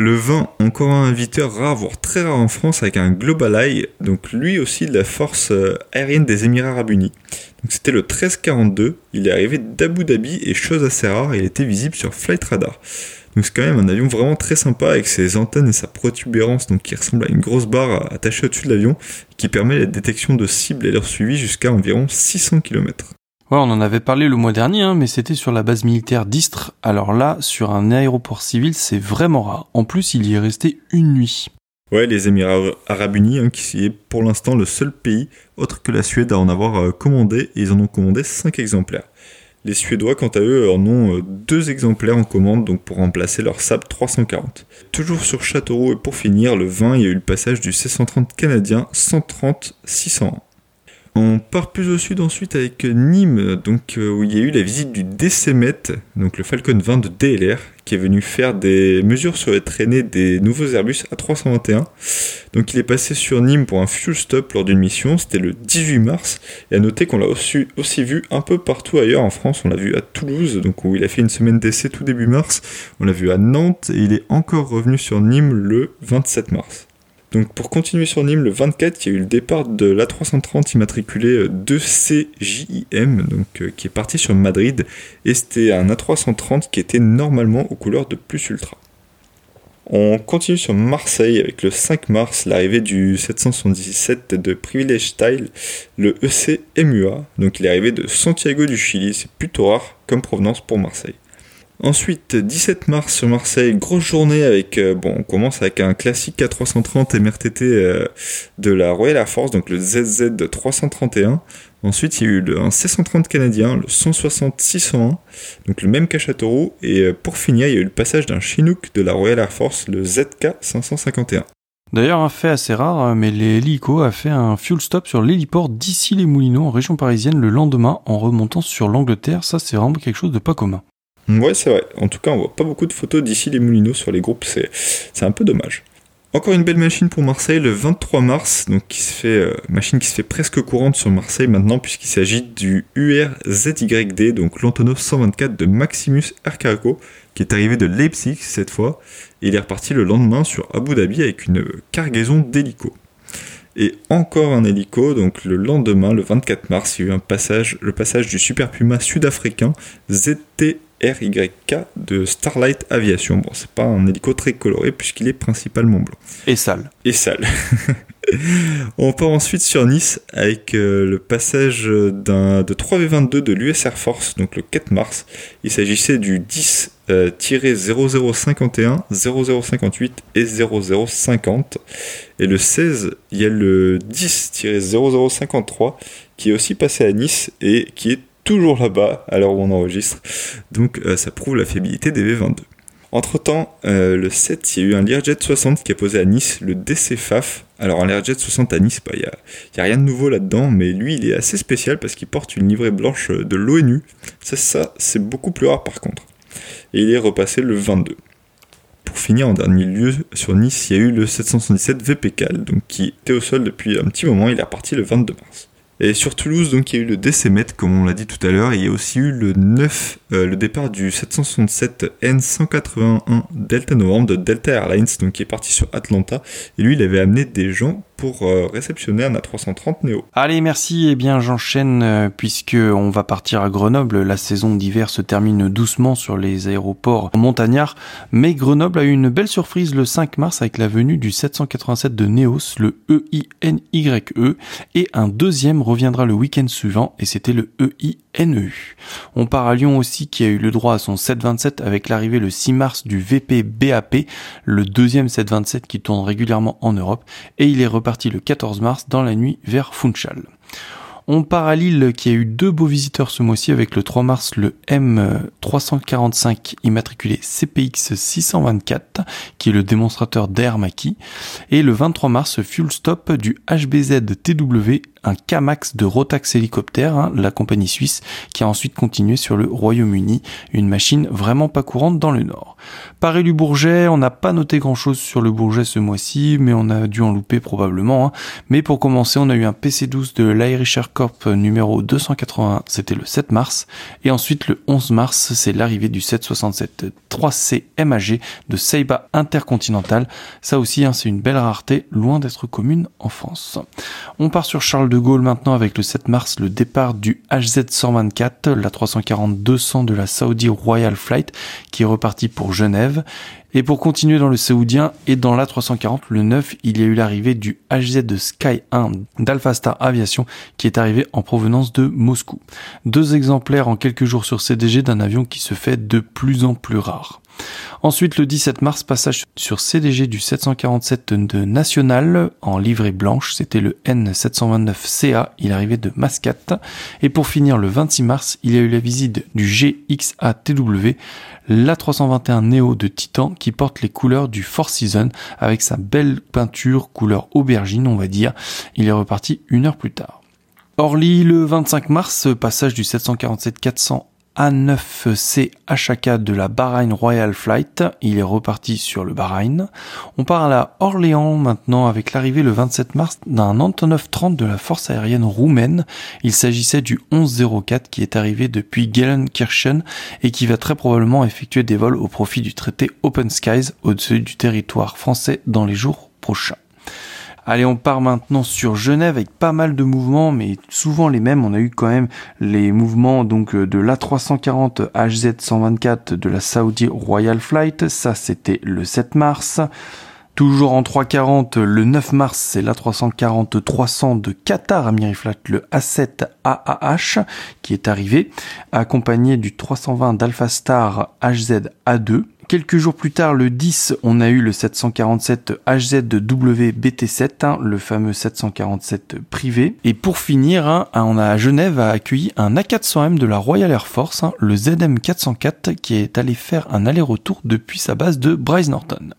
Le 20, encore un inviteur rare, voire très rare en France, avec un Global Eye, donc lui aussi de la force euh, aérienne des Émirats Arabes Unis. Donc c'était le 1342, il est arrivé d'Abu Dhabi et chose assez rare, il était visible sur Flight Radar. Donc c'est quand même un avion vraiment très sympa avec ses antennes et sa protubérance donc qui ressemble à une grosse barre attachée au-dessus de l'avion qui permet la détection de cibles et leur suivi jusqu'à environ 600 km. Ouais, on en avait parlé le mois dernier, hein, mais c'était sur la base militaire d'Istres. Alors là, sur un aéroport civil, c'est vraiment rare. En plus, il y est resté une nuit. Ouais, les Émirats Arabes Unis, hein, qui est pour l'instant le seul pays, autre que la Suède, à en avoir euh, commandé, et ils en ont commandé 5 exemplaires. Les Suédois, quant à eux, en ont euh, deux exemplaires en commande donc pour remplacer leur Saab 340. Toujours sur Châteauroux et pour finir, le 20, il y a eu le passage du C-130 canadien 130-601. On part plus au sud ensuite avec Nîmes, donc, euh, où il y a eu la visite du DCMET, donc le Falcon 20 de DLR, qui est venu faire des mesures sur les traînées des nouveaux Airbus A321. Donc il est passé sur Nîmes pour un fuel stop lors d'une mission, c'était le 18 mars, et à noter qu'on l'a aussi, vu un peu partout ailleurs en France, on l'a vu à Toulouse, où il a fait une semaine d'essai tout début mars, on l'a vu à Nantes, et il est encore revenu sur Nîmes le 27 mars. Donc pour continuer sur Nîmes, le 24, il y a eu le départ de l'A330 immatriculé 2CJIM, donc, euh, qui est parti sur Madrid, et c'était un A330 qui était normalement aux couleurs de Plus Ultra. On continue sur Marseille avec le 5 mars, l'arrivée du 777 de Privilege Style, le EC MUA. Donc il est arrivé de Santiago du Chili, c'est plutôt rare comme provenance pour Marseille. Ensuite, 17 mars sur Marseille, grosse journée avec, euh, bon, on commence avec un classique K330 MRTT euh, de la Royal Air Force, donc le ZZ 331. Ensuite, il y a eu le, un C130 canadien, le 160-601, donc le même qu'à Châteauroux. Et euh, pour finir, il y a eu le passage d'un Chinook de la Royal Air Force, le ZK 551. D'ailleurs, un fait assez rare, mais l'hélico a fait un fuel stop sur l'héliport d'ici les Moulineaux en région parisienne le lendemain en remontant sur l'Angleterre. Ça, c'est vraiment quelque chose de pas commun. Ouais, c'est vrai. En tout cas, on voit pas beaucoup de photos d'ici les Moulineaux sur les groupes, c'est, un peu dommage. Encore une belle machine pour Marseille le 23 mars, donc qui se fait euh, machine qui se fait presque courante sur Marseille maintenant puisqu'il s'agit du URZYD, donc l'Antonov 124 de Maximus Air qui est arrivé de Leipzig cette fois, et il est reparti le lendemain sur Abu Dhabi avec une cargaison d'hélicos. Et encore un hélico, donc le lendemain, le 24 mars, il y a eu un passage, le passage du Super Puma sud-africain ZT RYK de Starlight Aviation. Bon, c'est pas un hélico très coloré puisqu'il est principalement blanc. Et sale. Et sale. [laughs] On part ensuite sur Nice avec euh, le passage d'un, de 3V22 de l'US Air Force, donc le 4 mars. Il s'agissait du 10 0051, 0058 et 0050. Et le 16, il y a le 10-0053 qui est aussi passé à Nice et qui est toujours là-bas à l'heure où on enregistre. Donc euh, ça prouve la fiabilité des V22. Entre temps, euh, le 7, il y a eu un Learjet 60 qui a posé à Nice, le DCFAF. Alors un Learjet 60 à Nice, bah, il n'y a, rien de nouveau là-dedans, mais lui il est assez spécial parce qu'il porte une livrée blanche de l'ONU. Ça, ça c'est beaucoup plus rare par contre. Et il est repassé le 22. Pour finir, en dernier lieu, sur Nice, il y a eu le 777 VPCAL, donc qui était au sol depuis un petit moment, il est reparti le 22 mars. Et sur Toulouse, donc, il y a eu le DCMET, comme on l'a dit tout à l'heure, il y a aussi eu le 9, euh, le départ du 767 N181 Delta Novembre de Delta Airlines, donc qui est parti sur Atlanta. Et lui, il avait amené des gens pour euh, réceptionner un A330 Neo. Allez, merci. Eh bien, j'enchaîne euh, puisque on va partir à Grenoble. La saison d'hiver se termine doucement sur les aéroports montagnards, mais Grenoble a eu une belle surprise le 5 mars avec la venue du 787 de Neos, le EINYE, et un deuxième reviendra le week-end suivant et c'était le EINEU. On part à Lyon aussi qui a eu le droit à son 727 avec l'arrivée le 6 mars du VP BAP, le deuxième 727 qui tourne régulièrement en Europe, et il est reparti le 14 mars dans la nuit vers Funchal. On part à Lille qui a eu deux beaux visiteurs ce mois-ci avec le 3 mars le M345 immatriculé CPX 624 qui est le démonstrateur d'Air Maki et le 23 mars Fuel Stop du HBZ TW un K-Max de Rotax hélicoptère, hein, la compagnie suisse, qui a ensuite continué sur le Royaume-Uni, une machine vraiment pas courante dans le Nord. Paris du Bourget, on n'a pas noté grand-chose sur le Bourget ce mois-ci, mais on a dû en louper probablement. Hein. Mais pour commencer, on a eu un PC12 de l'Irish Corp numéro 281, c'était le 7 mars, et ensuite le 11 mars, c'est l'arrivée du 767 3C MAG de Seiba Intercontinental. Ça aussi, hein, c'est une belle rareté, loin d'être commune en France. On part sur Charles de Gaulle maintenant avec le 7 mars le départ du HZ124, la 340-200 de la Saudi Royal Flight qui est reparti pour Genève. Et pour continuer dans le saoudien et dans l'A340, le 9, il y a eu l'arrivée du HZ de Sky 1 d'Alpha Star Aviation qui est arrivé en provenance de Moscou. Deux exemplaires en quelques jours sur CDG d'un avion qui se fait de plus en plus rare. Ensuite, le 17 mars, passage sur CDG du 747 de National en livrée blanche. C'était le N729CA. Il arrivait de Mascate. Et pour finir, le 26 mars, il y a eu la visite du GXATW, l'A321 Neo de Titan qui porte les couleurs du Four Seasons avec sa belle peinture couleur aubergine, on va dire. Il est reparti une heure plus tard. Orly, le 25 mars, passage du 747-400 a9C HK de la Bahrain Royal Flight. Il est reparti sur le Bahreïn. On parle à Orléans maintenant avec l'arrivée le 27 mars d'un Antonov 30 de la force aérienne roumaine. Il s'agissait du 1104 qui est arrivé depuis Gelsenkirchen et qui va très probablement effectuer des vols au profit du traité Open Skies au-dessus du territoire français dans les jours prochains. Allez, on part maintenant sur Genève avec pas mal de mouvements, mais souvent les mêmes. On a eu quand même les mouvements donc euh, de l'A340 HZ124 de la Saudi Royal Flight. Ça, c'était le 7 mars. Toujours en 340, le 9 mars, c'est l'A340-300 de Qatar Amiriflat, le A7 AAH, qui est arrivé, accompagné du 320 d'Alpha Star HZ A2. Quelques jours plus tard, le 10, on a eu le 747 HZWBT7, hein, le fameux 747 privé. Et pour finir, hein, on a à Genève accueilli un A400M de la Royal Air Force, hein, le ZM404, qui est allé faire un aller-retour depuis sa base de Bryce Norton.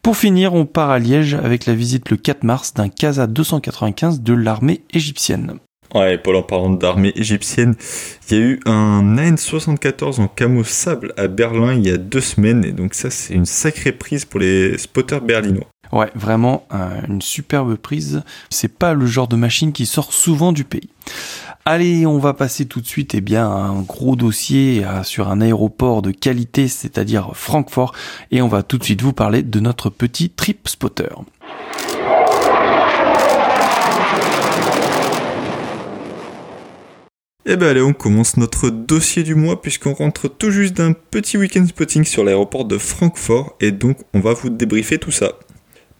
Pour finir, on part à Liège avec la visite le 4 mars d'un CASA 295 de l'armée égyptienne. Ouais, Paul, en parlant d'armée égyptienne, il y a eu un AN-74 en camo sable à Berlin il y a deux semaines, et donc ça, c'est une sacrée prise pour les spotters berlinois. Ouais, vraiment une superbe prise. C'est pas le genre de machine qui sort souvent du pays. Allez, on va passer tout de suite eh bien, à un gros dossier sur un aéroport de qualité, c'est-à-dire Francfort, et on va tout de suite vous parler de notre petit trip spotter. Et eh ben allez, on commence notre dossier du mois puisqu'on rentre tout juste d'un petit week-end spotting sur l'aéroport de Francfort et donc on va vous débriefer tout ça.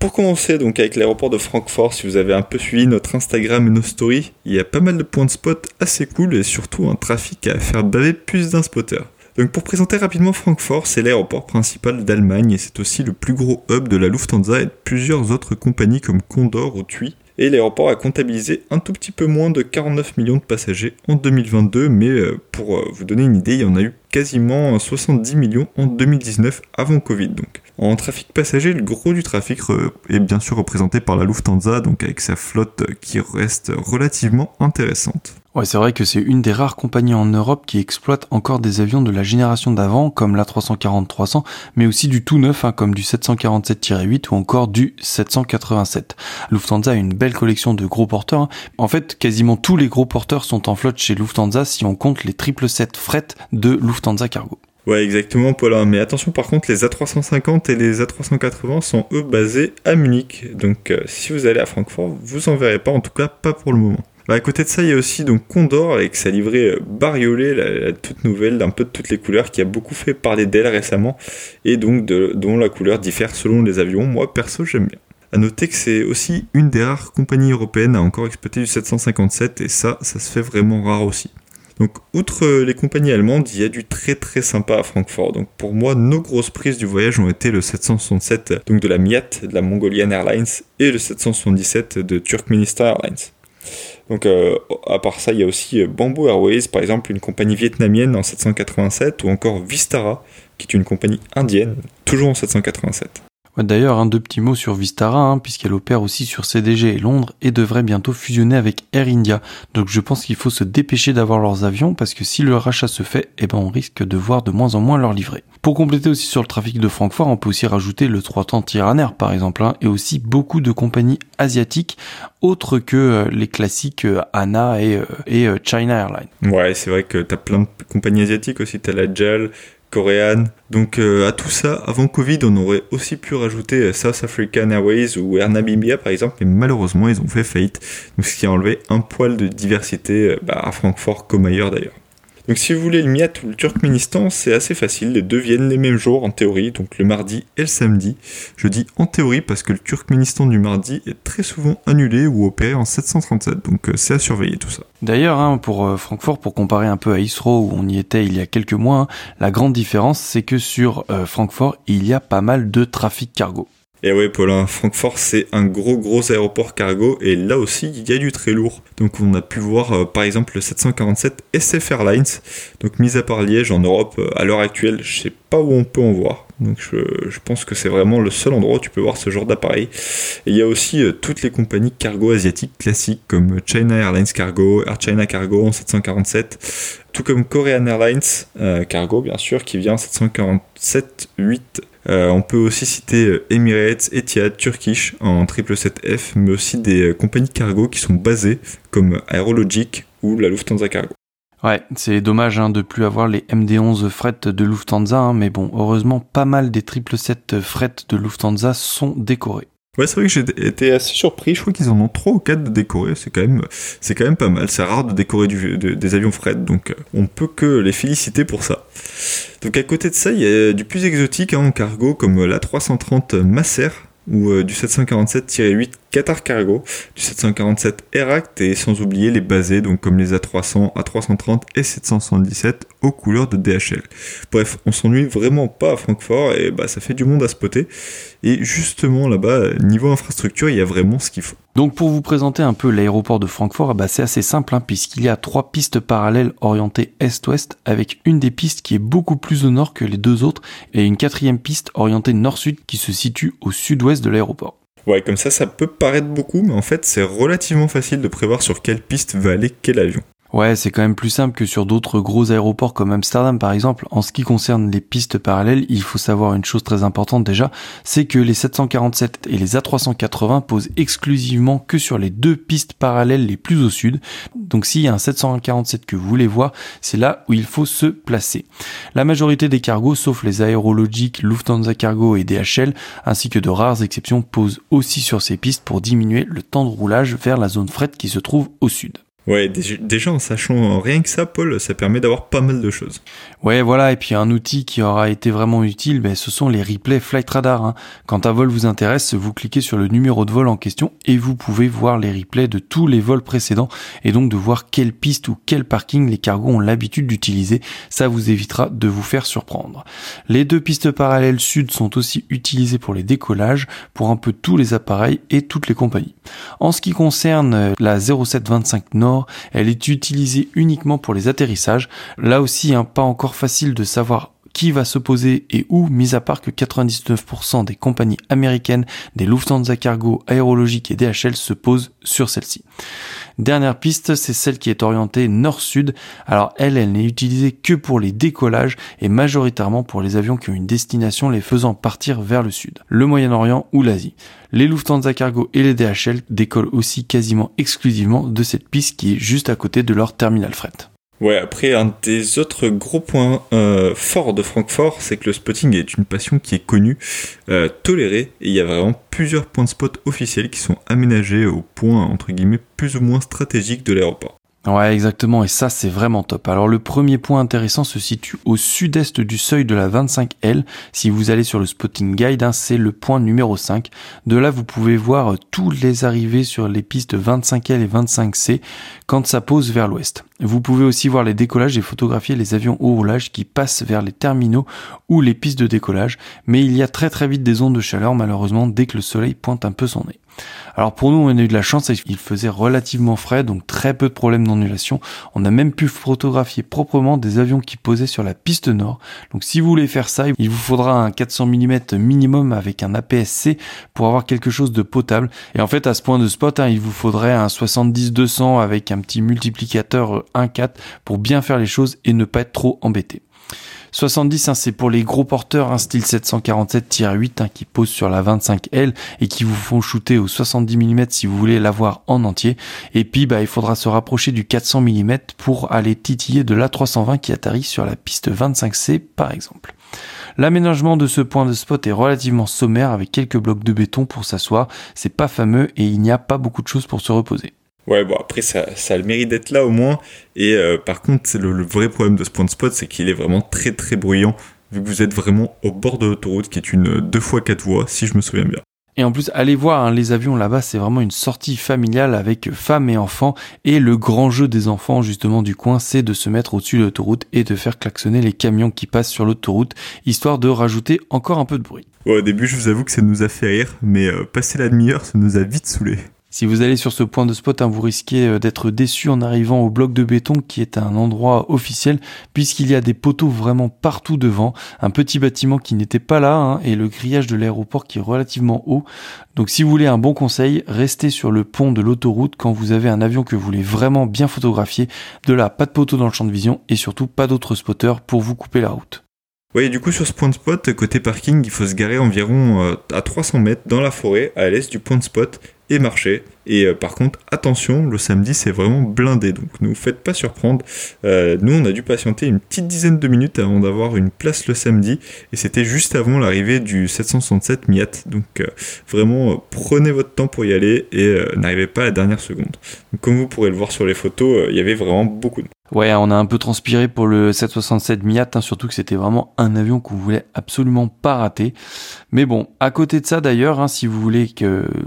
Pour commencer donc avec l'aéroport de Francfort, si vous avez un peu suivi notre Instagram et nos stories, il y a pas mal de points de spot assez cool et surtout un trafic à faire baver plus d'un spotter. Donc pour présenter rapidement Francfort, c'est l'aéroport principal d'Allemagne et c'est aussi le plus gros hub de la Lufthansa et de plusieurs autres compagnies comme Condor ou TUI et l'aéroport a comptabilisé un tout petit peu moins de 49 millions de passagers en 2022, mais euh, pour euh, vous donner une idée, il y en a eu quasiment 70 millions en 2019 avant Covid donc. En trafic passager, le gros du trafic est bien sûr représenté par la Lufthansa, donc avec sa flotte qui reste relativement intéressante. Ouais, c'est vrai que c'est une des rares compagnies en Europe qui exploite encore des avions de la génération d'avant, comme l'A340-300, mais aussi du tout neuf, hein, comme du 747-8 ou encore du 787. Lufthansa a une belle collection de gros porteurs. Hein. En fait, quasiment tous les gros porteurs sont en flotte chez Lufthansa si on compte les 777 fret de Lufthansa Cargo. Ouais, exactement, Paul. Mais attention, par contre, les A350 et les A380 sont eux basés à Munich. Donc, euh, si vous allez à Francfort, vous en verrez pas, en tout cas pas pour le moment. Bah, à côté de ça, il y a aussi donc Condor avec sa livrée euh, bariolée, la, toute nouvelle, d'un peu de toutes les couleurs, qui a beaucoup fait parler d'elle récemment, et donc dont la couleur diffère selon les avions. Moi, perso, j'aime bien. À noter que c'est aussi une des rares compagnies européennes à encore exploiter du 757, et ça, ça se fait vraiment rare aussi. Donc, outre euh, les compagnies allemandes, il y a du très très sympa à Francfort. Donc, pour moi, nos grosses prises du voyage ont été le 767 donc de la Miat, de la Mongolian Airlines, et le 777 de Turkmenistan Airlines. Donc, euh, à part ça, il y a aussi euh, Bamboo Airways, par exemple, une compagnie vietnamienne en 787, ou encore Vistara, qui est une compagnie indienne, toujours en 787. D'ailleurs, un deux petits mots sur Vistara, hein, puisqu'elle opère aussi sur CDG et Londres et devrait bientôt fusionner avec Air India. Donc je pense qu'il faut se dépêcher d'avoir leurs avions parce que si le rachat se fait, eh ben on risque de voir de moins en moins leur livrer. Pour compléter aussi sur le trafic de Francfort, on peut aussi rajouter le 330 Ryanair par exemple, hein, et aussi beaucoup de compagnies asiatiques autres que euh, les classiques euh, et, euh, et China Airlines. Ouais, c'est vrai que t'as plein de compagnies asiatiques aussi, t'as la JAL, Donc à tout ça, avant Covid, on aurait aussi pu rajouter South African Airways ou Air Namibia par exemple, mais malheureusement ils ont fait faillite, ce qui a enlevé un poil de diversité bah, à Francfort comme ailleurs d'ailleurs. Donc si vous voulez le Miat ou le Turkménistan, c'est assez facile, les deux viennent les mêmes jours en théorie, donc le mardi et le samedi. Je dis en théorie parce que le Turkménistan du mardi est très souvent annulé ou opéré en 737, donc euh, c'est à surveiller tout ça. D'ailleurs, hein, pour euh, Francfort, pour comparer un peu à Isro où on y était il y a quelques mois, hein, la grande différence c'est que sur euh, Francfort, il y a pas mal de trafic cargo. Et ouais, Paulin, Francfort, c'est un gros gros aéroport cargo et là aussi, il y a du très lourd. Donc on a pu voir euh, par exemple le 747 SF Airlines. Donc mis à part Liège en Europe, euh, à l'heure actuelle, je sais pas où on peut en voir. Donc je, pense que c'est vraiment le seul endroit où tu peux voir ce genre d'appareil. Et il y a aussi euh, toutes les compagnies cargo asiatiques classiques comme China Airlines Cargo, Air China Cargo en 747, tout comme Korean Airlines Cargo bien sûr qui vient en 747-8 euh, on peut aussi citer euh, Emirates, Etihad, Turkish en 777F, mais aussi des euh, compagnies cargo qui sont basées comme Aerologic ou la Lufthansa Cargo. Ouais, c'est dommage hein, de plus avoir les MD11 fret de Lufthansa, hein, mais bon, heureusement, pas mal des 777 fret de Lufthansa sont décorés. Ouais, c'est vrai que j'ai été assez surpris. Je crois qu'ils en ont 3 ou 4 de décorés. C'est quand même, c'est quand même pas mal. C'est rare de décorer des avions fret, donc on peut que les féliciter pour ça. Donc à côté de ça, il y a du plus exotique hein, en cargo comme la 330 Masser ou euh, du 747-8 Qatar Cargo, du 747 Eract et sans oublier les basés donc comme les A300, A330 et 777 aux couleurs de DHL. Bref, on s'ennuie vraiment pas à Francfort et bah ça fait du monde à spotter. Et justement là-bas, niveau infrastructure, il y a vraiment ce qu'il faut. Donc pour vous présenter un peu l'aéroport de Francfort, bah c'est assez simple hein, puisqu'il y a trois pistes parallèles orientées est-ouest avec une des pistes qui est beaucoup plus au nord que les deux autres et une quatrième piste orientée nord-sud qui se situe au sud-ouest de l'aéroport. Ouais, comme ça, ça peut paraître beaucoup, mais en fait, c'est relativement facile de prévoir sur quelle piste va aller quel avion. Ouais, c'est quand même plus simple que sur d'autres gros aéroports comme Amsterdam par exemple. En ce qui concerne les pistes parallèles, il faut savoir une chose très importante déjà, c'est que les 747 et les A380 posent exclusivement que sur les deux pistes parallèles les plus au sud. Donc s'il y a un 747 que vous voulez voir, c'est là où il faut se placer. La majorité des cargos, sauf les aérologiques, Lufthansa Cargo et DHL, ainsi que de rares exceptions, posent aussi sur ces pistes pour diminuer le temps de roulage vers la zone fret qui se trouve au sud. Ouais, déjà en sachant rien que ça, Paul, ça permet d'avoir pas mal de choses. Ouais, voilà, et puis un outil qui aura été vraiment utile, ben, ce sont les replays Flight Radar. Hein. Quand un vol vous intéresse, vous cliquez sur le numéro de vol en question et vous pouvez voir les replays de tous les vols précédents et donc de voir quelle piste ou quel parking les cargos ont l'habitude d'utiliser. Ça vous évitera de vous faire surprendre. Les deux pistes parallèles sud sont aussi utilisées pour les décollages pour un peu tous les appareils et toutes les compagnies. En ce qui concerne la 0725 Nord, elle est utilisée uniquement pour les atterrissages. Là aussi, hein, pas encore facile de savoir qui va se poser et où, mis à part que 99% des compagnies américaines, des Lufthansa Cargo, Aérologique et DHL se posent sur celle-ci. Dernière piste, c'est celle qui est orientée nord-sud. Alors elle, elle n'est utilisée que pour les décollages et majoritairement pour les avions qui ont une destination les faisant partir vers le sud, le Moyen-Orient ou l'Asie. Les Lufthansa Cargo et les DHL décollent aussi quasiment exclusivement de cette piste qui est juste à côté de leur terminal fret. Ouais, après, un des autres gros points euh, forts de Francfort, c'est que le spotting est une passion qui est connue, euh, tolérée, et il y a vraiment plusieurs points de spot officiels qui sont aménagés au point, entre guillemets, plus ou moins stratégique de l'aéroport. Ouais, exactement, et ça c'est vraiment top. Alors le premier point intéressant se situe au sud-est du seuil de la 25L. Si vous allez sur le spotting guide, hein, c'est le point numéro 5. De là, vous pouvez voir euh, tous les arrivées sur les pistes 25L et 25C quand ça pose vers l'ouest. Vous pouvez aussi voir les décollages et photographier les avions au roulage qui passent vers les terminaux ou les pistes de décollage, mais il y a très très vite des ondes de chaleur malheureusement dès que le soleil pointe un peu son nez. Alors pour nous, on a eu de la chance, il faisait relativement frais, donc très peu de problèmes d'annulation. On a même pu photographier proprement des avions qui posaient sur la piste nord. Donc si vous voulez faire ça, il vous faudra un 400 mm minimum avec un APS-C pour avoir quelque chose de potable. Et en fait, à ce point de spot, hein, il vous faudrait un 70-200 avec un petit multiplicateur 1.4 pour bien faire les choses et ne pas être trop embêté. 70, hein, c'est pour les gros porteurs, un style 747-8 hein, qui posent sur la 25L et qui vous font shooter au 70 mm si vous voulez l'avoir en entier. Et puis, bah, il faudra se rapprocher du 400 mm pour aller titiller de l'A320 qui atterrit sur la piste 25C par exemple. L'aménagement de ce point de spot est relativement sommaire avec quelques blocs de béton pour s'asseoir. C'est pas fameux et il n'y a pas beaucoup de choses pour se reposer. Ouais, bon, après, ça, ça a le mérite d'être là au moins. Et euh, par contre, le, le vrai problème de ce point de spot, c'est qu'il est vraiment très très bruyant, vu que vous êtes vraiment au bord de l'autoroute, qui est une 2 x 4 voies, si je me souviens bien. Et en plus, allez voir hein, les avions là-bas, c'est vraiment une sortie familiale avec femmes et enfants. Et le grand jeu des enfants justement du coin, c'est de se mettre au-dessus de l'autoroute et de faire klaxonner les camions qui passent sur l'autoroute, histoire de rajouter encore un peu de bruit. Ouais, au début, je vous avoue que ça nous a fait rire, mais euh, passer la demi-heure, ça nous a vite saoulé. Si vous allez sur ce point de spot, hein, vous risquez euh, d'être déçu en arrivant au bloc de béton qui est un endroit officiel puisqu'il y a des poteaux vraiment partout devant, un petit bâtiment qui n'était pas là hein, et le grillage de l'aéroport qui est relativement haut. Donc si vous voulez un bon conseil, restez sur le pont de l'autoroute quand vous avez un avion que vous voulez vraiment bien photographier. De là, pas de poteau dans le champ de vision et surtout pas d'autres spotters pour vous couper la route. Oui, du coup, sur ce point de spot, côté parking, il faut se garer environ euh, à 300 mètres dans la forêt, à l'est du point de spot, et marcher. Et euh, par contre, attention, le samedi c'est vraiment blindé, donc ne vous faites pas surprendre. Euh, nous, on a dû patienter une petite dizaine de minutes avant d'avoir une place le samedi, et c'était juste avant l'arrivée du 767 Miat. Donc vraiment, prenez votre temps pour y aller et n'arrivez pas à la dernière seconde. Comme vous pourrez le voir sur les photos, il y avait vraiment beaucoup de Ouais, on a un peu transpiré pour le 767 Miat, hein, surtout que c'était vraiment un avion qu'on voulait absolument pas rater. Mais bon, à côté de ça d'ailleurs, hein, si vous voulez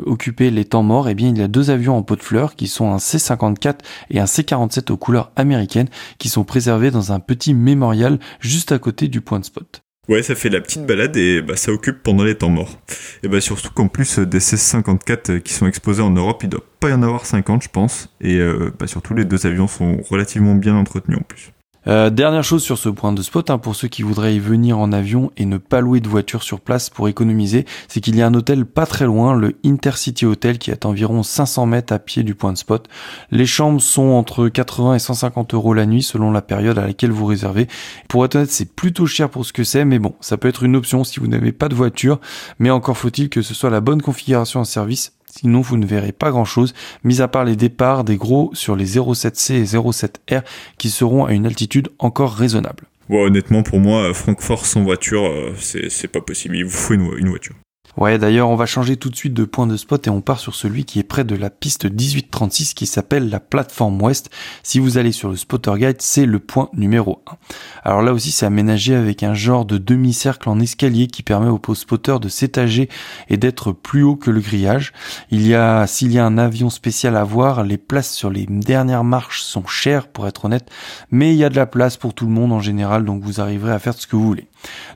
occuper les temps morts, eh bien il y a deux avions en pot de fleurs qui sont un C-54 et un C-47 aux couleurs américaines qui sont préservés dans un petit mémorial juste à côté du point de spot. Ouais, ça fait la petite balade et bah, ça occupe pendant les temps morts. Et bah surtout qu'en plus euh, des C-54 euh, qui sont exposés en Europe, il doit pas y en avoir 50 je pense. Et euh, bah, surtout les deux avions sont relativement bien entretenus en plus. Euh, dernière chose sur ce point de spot, hein, pour ceux qui voudraient y venir en avion et ne pas louer de voiture sur place pour économiser, c'est qu'il y a un hôtel pas très loin, le Intercity Hotel, qui est à environ 500 mètres à pied du point de spot. Les chambres sont entre 80 et 150 euros la nuit selon la période à laquelle vous réservez. Pour être honnête, c'est plutôt cher pour ce que c'est, mais bon, ça peut être une option si vous n'avez pas de voiture, mais encore faut-il que ce soit la bonne configuration en service Sinon, vous ne verrez pas grand chose, mis à part les départs des gros sur les 07C et 07R qui seront à une altitude encore raisonnable. honnêtement, pour moi, Francfort sans voiture, euh, c'est pas possible. Il vous faut une voiture. Ouais, d'ailleurs, on va changer tout de suite de point de spot et on part sur celui qui est près de la piste 1836 qui s'appelle la plateforme ouest. Si vous allez sur le spotter guide, c'est le point numéro 1. Alors là aussi, c'est aménagé avec un genre de demi-cercle en escalier qui permet au spotter de s'étager et d'être plus haut que le grillage. Il y a, s'il y a un avion spécial à voir, les places sur les dernières marches sont chères pour être honnête, mais il y a de la place pour tout le monde en général, donc vous arriverez à faire ce que vous voulez.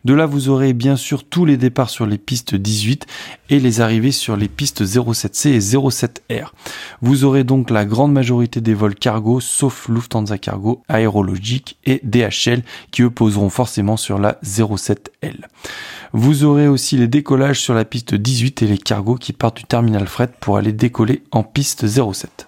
De là, vous aurez bien sûr tous les départs sur les pistes 18 et les arrivées sur les pistes 07C et 07R. Vous aurez donc la grande majorité des vols cargo, sauf Lufthansa Cargo, Aérologique et DHL, qui eux poseront forcément sur la 07L. Vous aurez aussi les décollages sur la piste 18 et les cargos qui partent du terminal fret pour aller décoller en piste 07.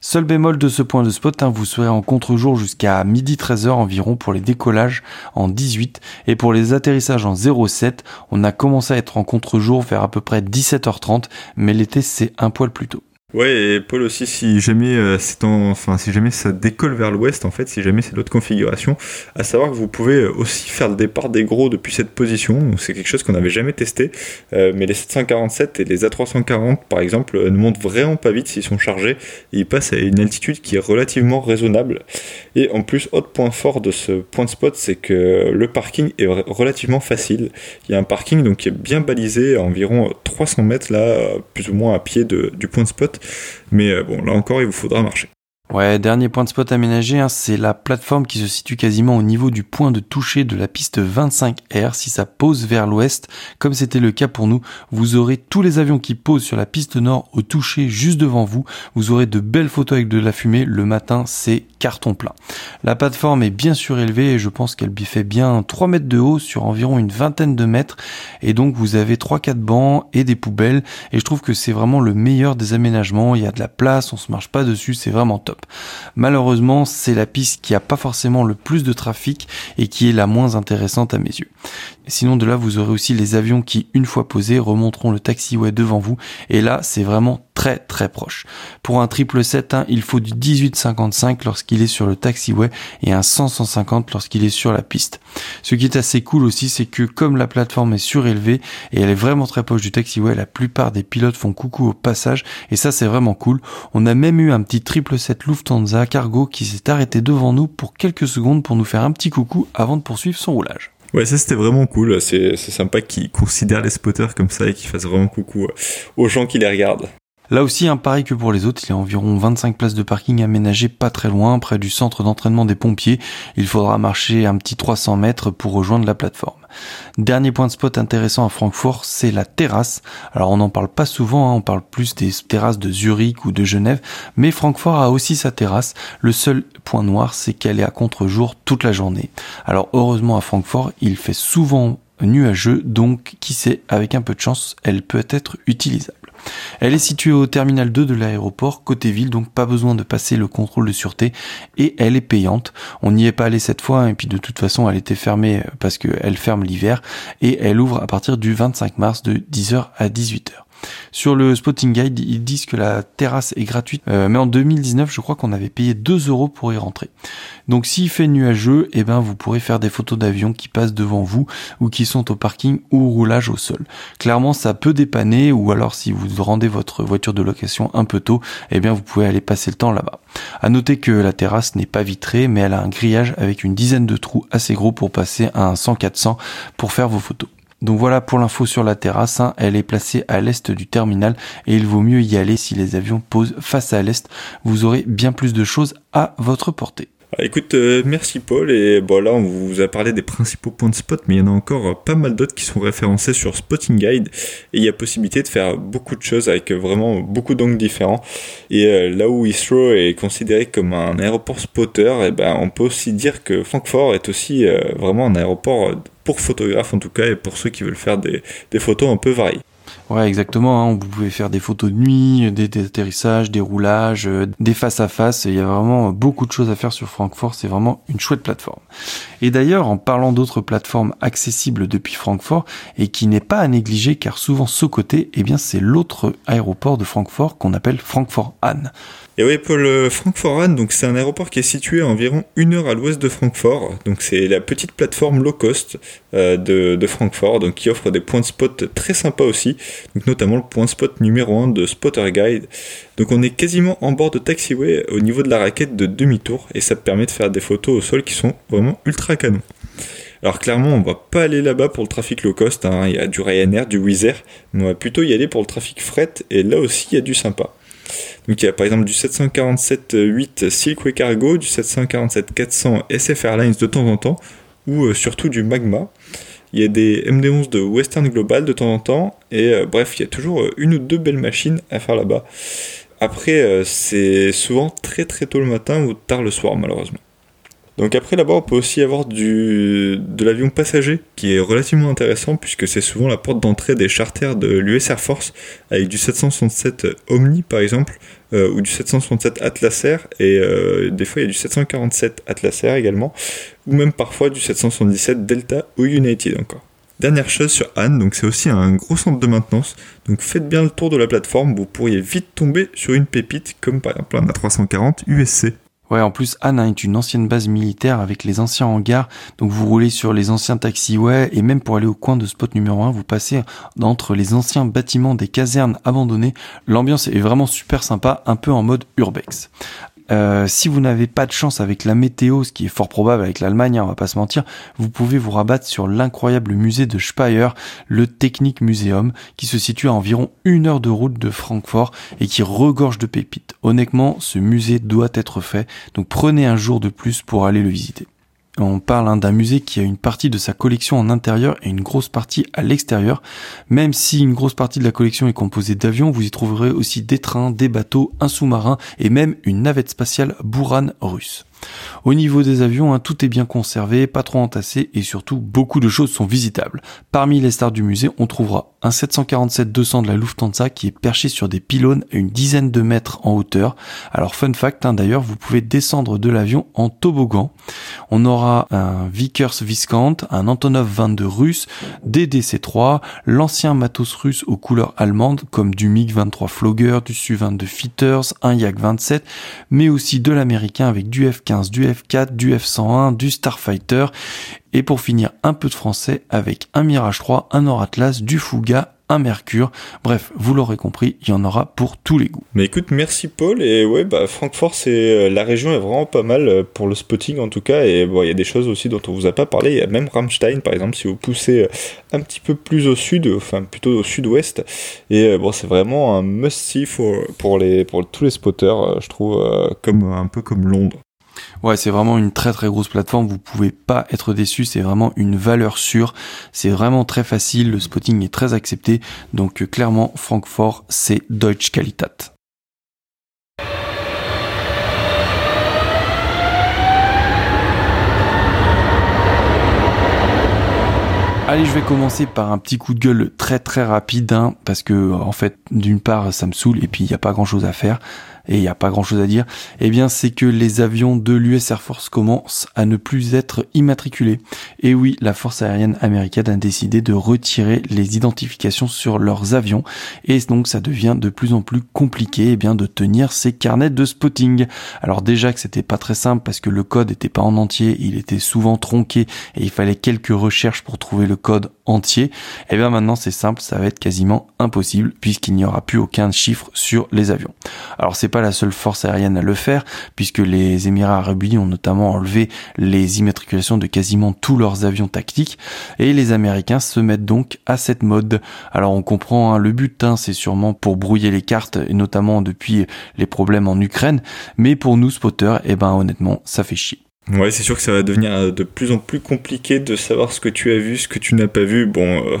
Seul bémol de ce point de spot, hein, vous serez en contre-jour jusqu'à midi 13h environ pour les décollages en 18 et pour les atterrissages en 07, on a commencé à être en contre-jour vers à peu près 17h30, mais l'été c'est un poil plus tôt. Ouais, et Paul aussi, si jamais euh, c'est enfin si jamais ça décolle vers l'ouest, en fait, si jamais c'est l'autre configuration, à savoir que vous pouvez aussi faire le départ des gros depuis cette position. C'est quelque chose qu'on n'avait jamais testé, euh, mais les 747 et les A340, par exemple, ne montent vraiment pas vite s'ils sont chargés. Ils passent à une altitude qui est relativement raisonnable. Et en plus, autre point fort de ce point de spot, c'est que le parking est relativement facile. Il y a un parking donc qui est bien balisé, à environ 300 mètres là, plus ou moins à pied de, du point de spot. Mais euh, bon, là encore, il vous faudra marcher. Ouais, dernier point de spot aménagé, hein, c'est la plateforme qui se situe quasiment au niveau du point de toucher de la piste 25R. Si ça pose vers l'ouest, comme c'était le cas pour nous, vous aurez tous les avions qui posent sur la piste nord au toucher juste devant vous. Vous aurez de belles photos avec de la fumée. Le matin, c'est carton plein. La plateforme est bien surélevée et je pense qu'elle fait bien 3 mètres de haut sur environ une vingtaine de mètres. Et donc vous avez 3-4 bancs et des poubelles. Et je trouve que c'est vraiment le meilleur des aménagements. Il y a de la place, on se marche pas dessus, c'est vraiment top. Malheureusement, c'est la piste qui a pas forcément le plus de trafic et qui est la moins intéressante à mes yeux. Sinon de là, vous aurez aussi les avions qui, une fois posés, remonteront le taxiway devant vous. Et là, c'est vraiment très très proche. Pour un triple 7, hein, il faut du 18-55 lorsqu'il est sur le taxiway et un 100-150 lorsqu'il est sur la piste. Ce qui est assez cool aussi, c'est que comme la plateforme est surélevée et elle est vraiment très proche du taxiway, la plupart des pilotes font coucou au passage et ça c'est vraiment cool. On a même eu un petit triple 7 Lufthansa cargo qui s'est arrêté devant nous pour quelques secondes pour nous faire un petit coucou avant de poursuivre son roulage. Ouais, ça c'était vraiment cool. C'est sympa qu'ils considèrent les spotters comme ça et qu'ils fassent vraiment coucou aux gens qui les regardent. Là aussi, un pareil que pour les autres, il y a environ 25 places de parking aménagées pas très loin, près du centre d'entraînement des pompiers. Il faudra marcher un petit 300 mètres pour rejoindre la plateforme. Dernier point de spot intéressant à Francfort, c'est la terrasse. Alors on n'en parle pas souvent, hein, on parle plus des terrasses de Zurich ou de Genève, mais Francfort a aussi sa terrasse. Le seul point noir, c'est qu'elle est à contre-jour toute la journée. Alors heureusement à Francfort, il fait souvent nuageux, donc qui sait, avec un peu de chance, elle peut être utilisable. Elle est située au terminal 2 de l'aéroport, côté ville, donc pas besoin de passer le contrôle de sûreté, et elle est payante. On n'y est pas allé cette fois, et puis de toute façon elle était fermée euh, parce qu'elle ferme l'hiver, et elle ouvre à partir du 25 mars de 10h à 18h. Sur le Spotting Guide, ils disent que la terrasse est gratuite, euh, mais en 2019, je crois qu'on avait payé 2 euros pour y rentrer. Donc s'il fait nuageux, eh ben vous pourrez faire des photos d'avions qui passent devant vous ou qui sont au parking ou au roulage au sol. Clairement, ça peut dépanner ou alors si vous rendez votre voiture de location un peu tôt, eh bien vous pouvez aller passer le temps là-bas. À noter que la terrasse n'est pas vitrée, mais elle a un grillage avec une dizaine de trous assez gros pour passer à un 100-400 pour faire vos photos. Donc voilà pour l'info sur la terrasse, hein. elle est placée à l'est du terminal et il vaut mieux y aller si les avions posent face à l'est, vous aurez bien plus de choses à votre portée. Ah, écoute, euh, merci Paul. Et bon, là, on vous a parlé des principaux points de spot, mais il y en a encore euh, pas mal d'autres qui sont référencés sur Spotting Guide. Et il y a possibilité de faire beaucoup de choses avec vraiment beaucoup d'angles différents. Et euh, là où Heathrow est considéré comme un aéroport spotter, et eh ben, on peut aussi dire que Francfort est aussi vraiment un aéroport pour photographes en tout cas, et pour ceux qui veulent faire des, photos un peu variées. Ouais, exactement. Hein. Vous pouvez faire des photos de nuit, des, atterrissages, des roulages, euh, des face à face. Il y a vraiment beaucoup de choses à faire sur Francfort. C'est vraiment une chouette plateforme. Et d'ailleurs, en parlant d'autres plateformes accessibles depuis Francfort et qui n'est pas à négliger, car souvent ce côté, eh bien, c'est l'autre aéroport de Francfort qu'on appelle Francfort-Hahn. Et oui, Paul, euh, Francfort-Hahn, donc c'est un aéroport qui est situé à environ une heure à l'ouest de Francfort. Donc c'est la petite plateforme low cost euh, de, de, Francfort, donc qui offre des points de spot très sympas aussi. Donc notamment le point spot numéro 1 de Spotter Guide. Donc on est quasiment en bord de taxiway au niveau de la raquette de demi-tour et ça permet de faire des photos au sol qui sont vraiment ultra canon. Alors clairement, on va pas aller là-bas pour le trafic low cost. Hein. Il y a du Ryanair, du Wizz mais on va plutôt y aller pour le trafic fret. Et là aussi, il y a du sympa. Donc il y a par exemple du 747-8 Silkway Cargo, du 747-400 SF Airlines de temps en temps, ou euh, surtout du Magma. Il y a des MD11 de Western Global de temps en temps, et euh, bref, il y a toujours euh, une ou deux belles machines à faire là-bas. Après, c'est souvent très très tôt le matin ou tard le soir malheureusement. Donc après là-bas, on peut aussi avoir du, de l'avion passager qui est relativement intéressant puisque c'est souvent la porte d'entrée des charters de l'US Air Force avec du 767 Omni par exemple euh, ou du 767 Atlas Air et euh, des fois il y a du 747 Atlas Air également ou même parfois du 777 Delta ou United encore. Dernière chose sur Anne, donc c'est aussi un gros centre de maintenance. Donc faites bien le tour de la plateforme, vous pourriez vite tomber sur une pépite comme par exemple un A340 USC. Ouais, en plus, Anne est une ancienne base militaire avec les anciens hangars. Donc vous roulez sur les anciens taxiways et même pour aller au coin de spot numéro 1, vous passez entre les anciens bâtiments des casernes abandonnées. L'ambiance est vraiment super sympa, un peu en mode urbex. Euh, si vous n'avez pas de chance avec la météo, ce qui est fort probable avec l'Allemagne, hein, on va pas se mentir, vous pouvez vous rabattre sur l'incroyable musée de Speyer, le Technic Museum, qui se situe à environ une heure de route de Francfort et qui regorge de pépites. Honnêtement, ce musée doit être fait, donc prenez un jour de plus pour aller le visiter. On parle hein, d'un musée qui a une partie de sa collection en intérieur et une grosse partie à l'extérieur. Même si une grosse partie de la collection est composée d'avions, vous y trouverez aussi des trains, des bateaux, un sous-marin et même une navette spatiale Buran russe. Au niveau des avions, hein, tout est bien conservé, pas trop entassé et surtout beaucoup de choses sont visitables. Parmi les stars du musée, on trouvera un 747-200 de la Lufthansa qui est perché sur des pylônes à une dizaine de mètres en hauteur. Alors fun fact, hein, d'ailleurs, vous pouvez descendre de l'avion en toboggan. On aura un Vickers Viscount, un Antonov 22 russe, des DC-3, l'ancien matos russe aux couleurs allemandes comme du MiG-23 Flogger, du Su-22 Fitters, un Yak-27, mais aussi de l'américain avec du F-15, du F4, du F-101, du Starfighter et pour finir, un peu de français avec un Mirage 3, un Nord Atlas, du Fouga, un Mercure. Bref, vous l'aurez compris, il y en aura pour tous les goûts. Mais écoute, merci Paul. Et ouais, bah, Francfort, c'est euh, la région est vraiment pas mal euh, pour le spotting en tout cas. Et bon, il y a des choses aussi dont on vous a pas parlé. Il y a même Rammstein, par exemple, si vous poussez euh, un petit peu plus au sud, enfin plutôt au sud-ouest. Et bon, c'est vraiment un must-see pour, les, pour tous les spotters, je trouve, comme un peu comme Londres. Ouais, c'est vraiment une très très grosse plateforme. Vous pouvez pas être déçu. C'est vraiment une valeur sûre. C'est vraiment très facile. Le spotting est très accepté. Donc euh, clairement, Francfort, c'est Deutsche Qualität. Allez, je vais commencer par un petit coup de gueule très très rapide, hein, parce que en fait, d'une part, ça me saoule et puis il n'y a pas grand chose à faire et il n'y a pas grand chose à dire, eh bien c'est que les avions de l'US Air Force commencent à ne plus être immatriculés. Et oui, la force aérienne américaine a décidé de retirer les identifications sur leurs avions et donc ça devient de plus en plus compliqué eh bien de tenir ces carnets de spotting. Alors déjà que c'était pas très simple parce que le code n'était pas en entier, il était souvent tronqué et il fallait quelques recherches pour trouver le code entier. Et eh bien maintenant c'est simple, ça va être quasiment impossible puisqu'il n'y aura plus aucun chiffre sur les avions. Alors c'est pas la seule force aérienne à le faire, puisque les Émirats arabes unis ont notamment enlevé les immatriculations de quasiment tous leurs avions tactiques, et les Américains se mettent donc à cette mode. Alors on comprend hein, le but, hein, c'est sûrement pour brouiller les cartes, et notamment depuis les problèmes en Ukraine, mais pour nous spotters, eh ben honnêtement, ça fait chier. Ouais, c'est sûr que ça va devenir euh, de plus en plus compliqué de savoir ce que tu as vu, ce que tu n'as pas vu. Bon, euh,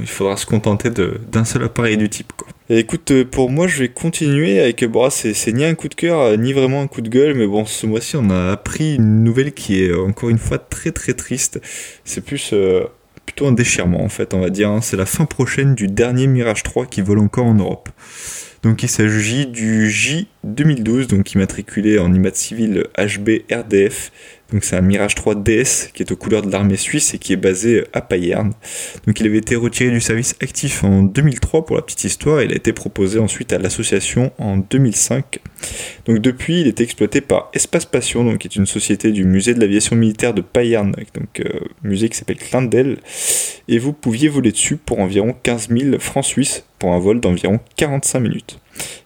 il faudra se contenter d'un seul appareil du type. Écoute, euh, pour moi, je vais continuer avec. Bon, c'est ni un coup de cœur, ni vraiment un coup de gueule, mais bon, ce mois-ci, on a appris une nouvelle qui est encore une fois très très triste. C'est plus. plutôt un déchirement en fait, on va dire. Hein. C'est la fin prochaine du dernier Mirage 3 qui vole encore en Europe. Donc il s'agit du J 2012, donc immatriculé en IMAT civil HB RDF. Donc c'est un Mirage 3 DS qui est aux couleurs de l'armée suisse et qui est basé à Payerne. Donc il avait été retiré du service actif en 2003 pour la petite histoire. Et il a été proposé ensuite à l'association en 2005. Donc depuis, il était exploité par Espace Passion, donc qui est une société du musée de l'aviation militaire de Payerne, donc euh, musée qui s'appelle Clindel. Et vous pouviez voler dessus pour environ 15 000 francs suisses pour un vol d'environ 45 minutes.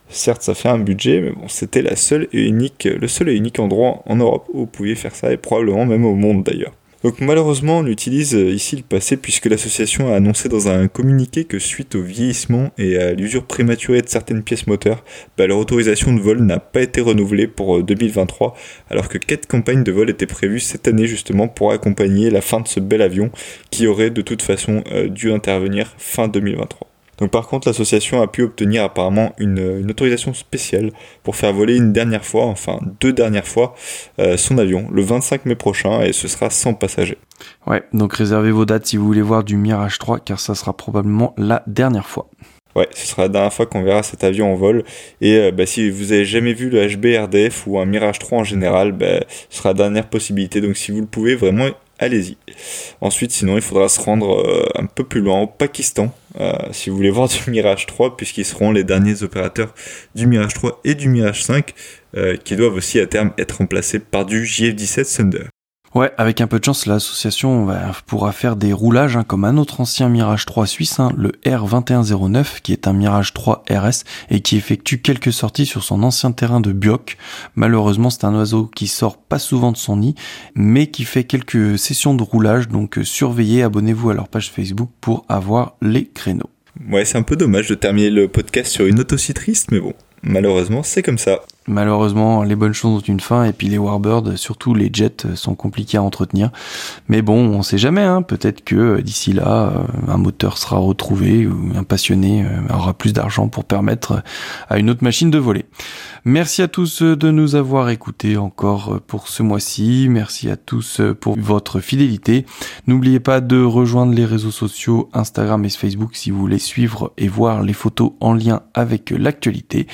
Certes, ça fait un budget, mais bon, c'était le seul et unique endroit en Europe où vous pouviez faire ça, et probablement même au monde d'ailleurs. Donc malheureusement, on utilise euh, ici le passé puisque l'association a annoncé dans un communiqué que suite au vieillissement et à l'usure prématurée de certaines pièces moteurs, bah, leur autorisation de vol n'a pas été renouvelée pour 2023, euh, alors que quatre campagnes de vol étaient prévues cette année justement pour accompagner la fin de ce bel avion qui aurait de toute façon euh, dû intervenir fin 2023. Donc par contre, l'association a pu obtenir apparemment une, autorisation spéciale pour faire voler une dernière fois, enfin deux dernières fois, euh, son avion le 25 mai prochain et ce sera sans passagers. Ouais, donc réservez vos dates si vous voulez voir du Mirage 3 car ça sera probablement la dernière fois. Ouais, ce sera la dernière fois qu'on verra cet avion en vol. Et euh, bah, si vous avez jamais vu le HB RDF ou un Mirage 3 en général, bah, ce sera la dernière possibilité. Donc si vous le pouvez, vraiment, allez-y. Ensuite, sinon, il faudra se rendre euh, un peu plus loin au Pakistan euh, si vous voulez voir du Mirage 3, puisqu'ils seront les derniers opérateurs du Mirage 3 et du Mirage 5, euh, qui doivent aussi à terme être remplacés par du JF-17 Thunder. Ouais, avec un peu de chance, l'association pourra faire des roulages hein, comme un autre ancien Mirage 3 suisse, hein, le R2109, qui est un Mirage 3 RS et qui effectue quelques sorties sur son ancien terrain de Bioc. Malheureusement, c'est un oiseau qui sort pas souvent de son nid, mais qui fait quelques sessions de roulage, donc euh, surveillez, abonnez-vous à leur page Facebook pour avoir les créneaux. Ouais, c'est un peu dommage de terminer le podcast sur une aussi triste, mais bon, malheureusement, c'est comme ça. Malheureusement, les bonnes choses ont une fin et puis les Warbirds, surtout les jets, sont compliqués à entretenir. Mais bon, on sait jamais. Hein. Peut-être que euh, d'ici là, euh, un moteur sera retrouvé ou un passionné euh, aura plus d'argent pour permettre à une autre machine de voler. Merci à tous de nous avoir écoutés encore pour ce mois-ci. Merci à tous pour votre fidélité. N'oubliez pas de rejoindre les réseaux sociaux Instagram et Facebook si vous voulez suivre et voir les photos en lien avec l'actualité.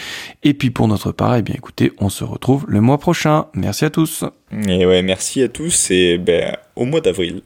Et puis pour notre part, eh bien Écoutez, on se retrouve le mois prochain. Merci à tous. Et ouais, merci à tous et ben, au mois d'avril.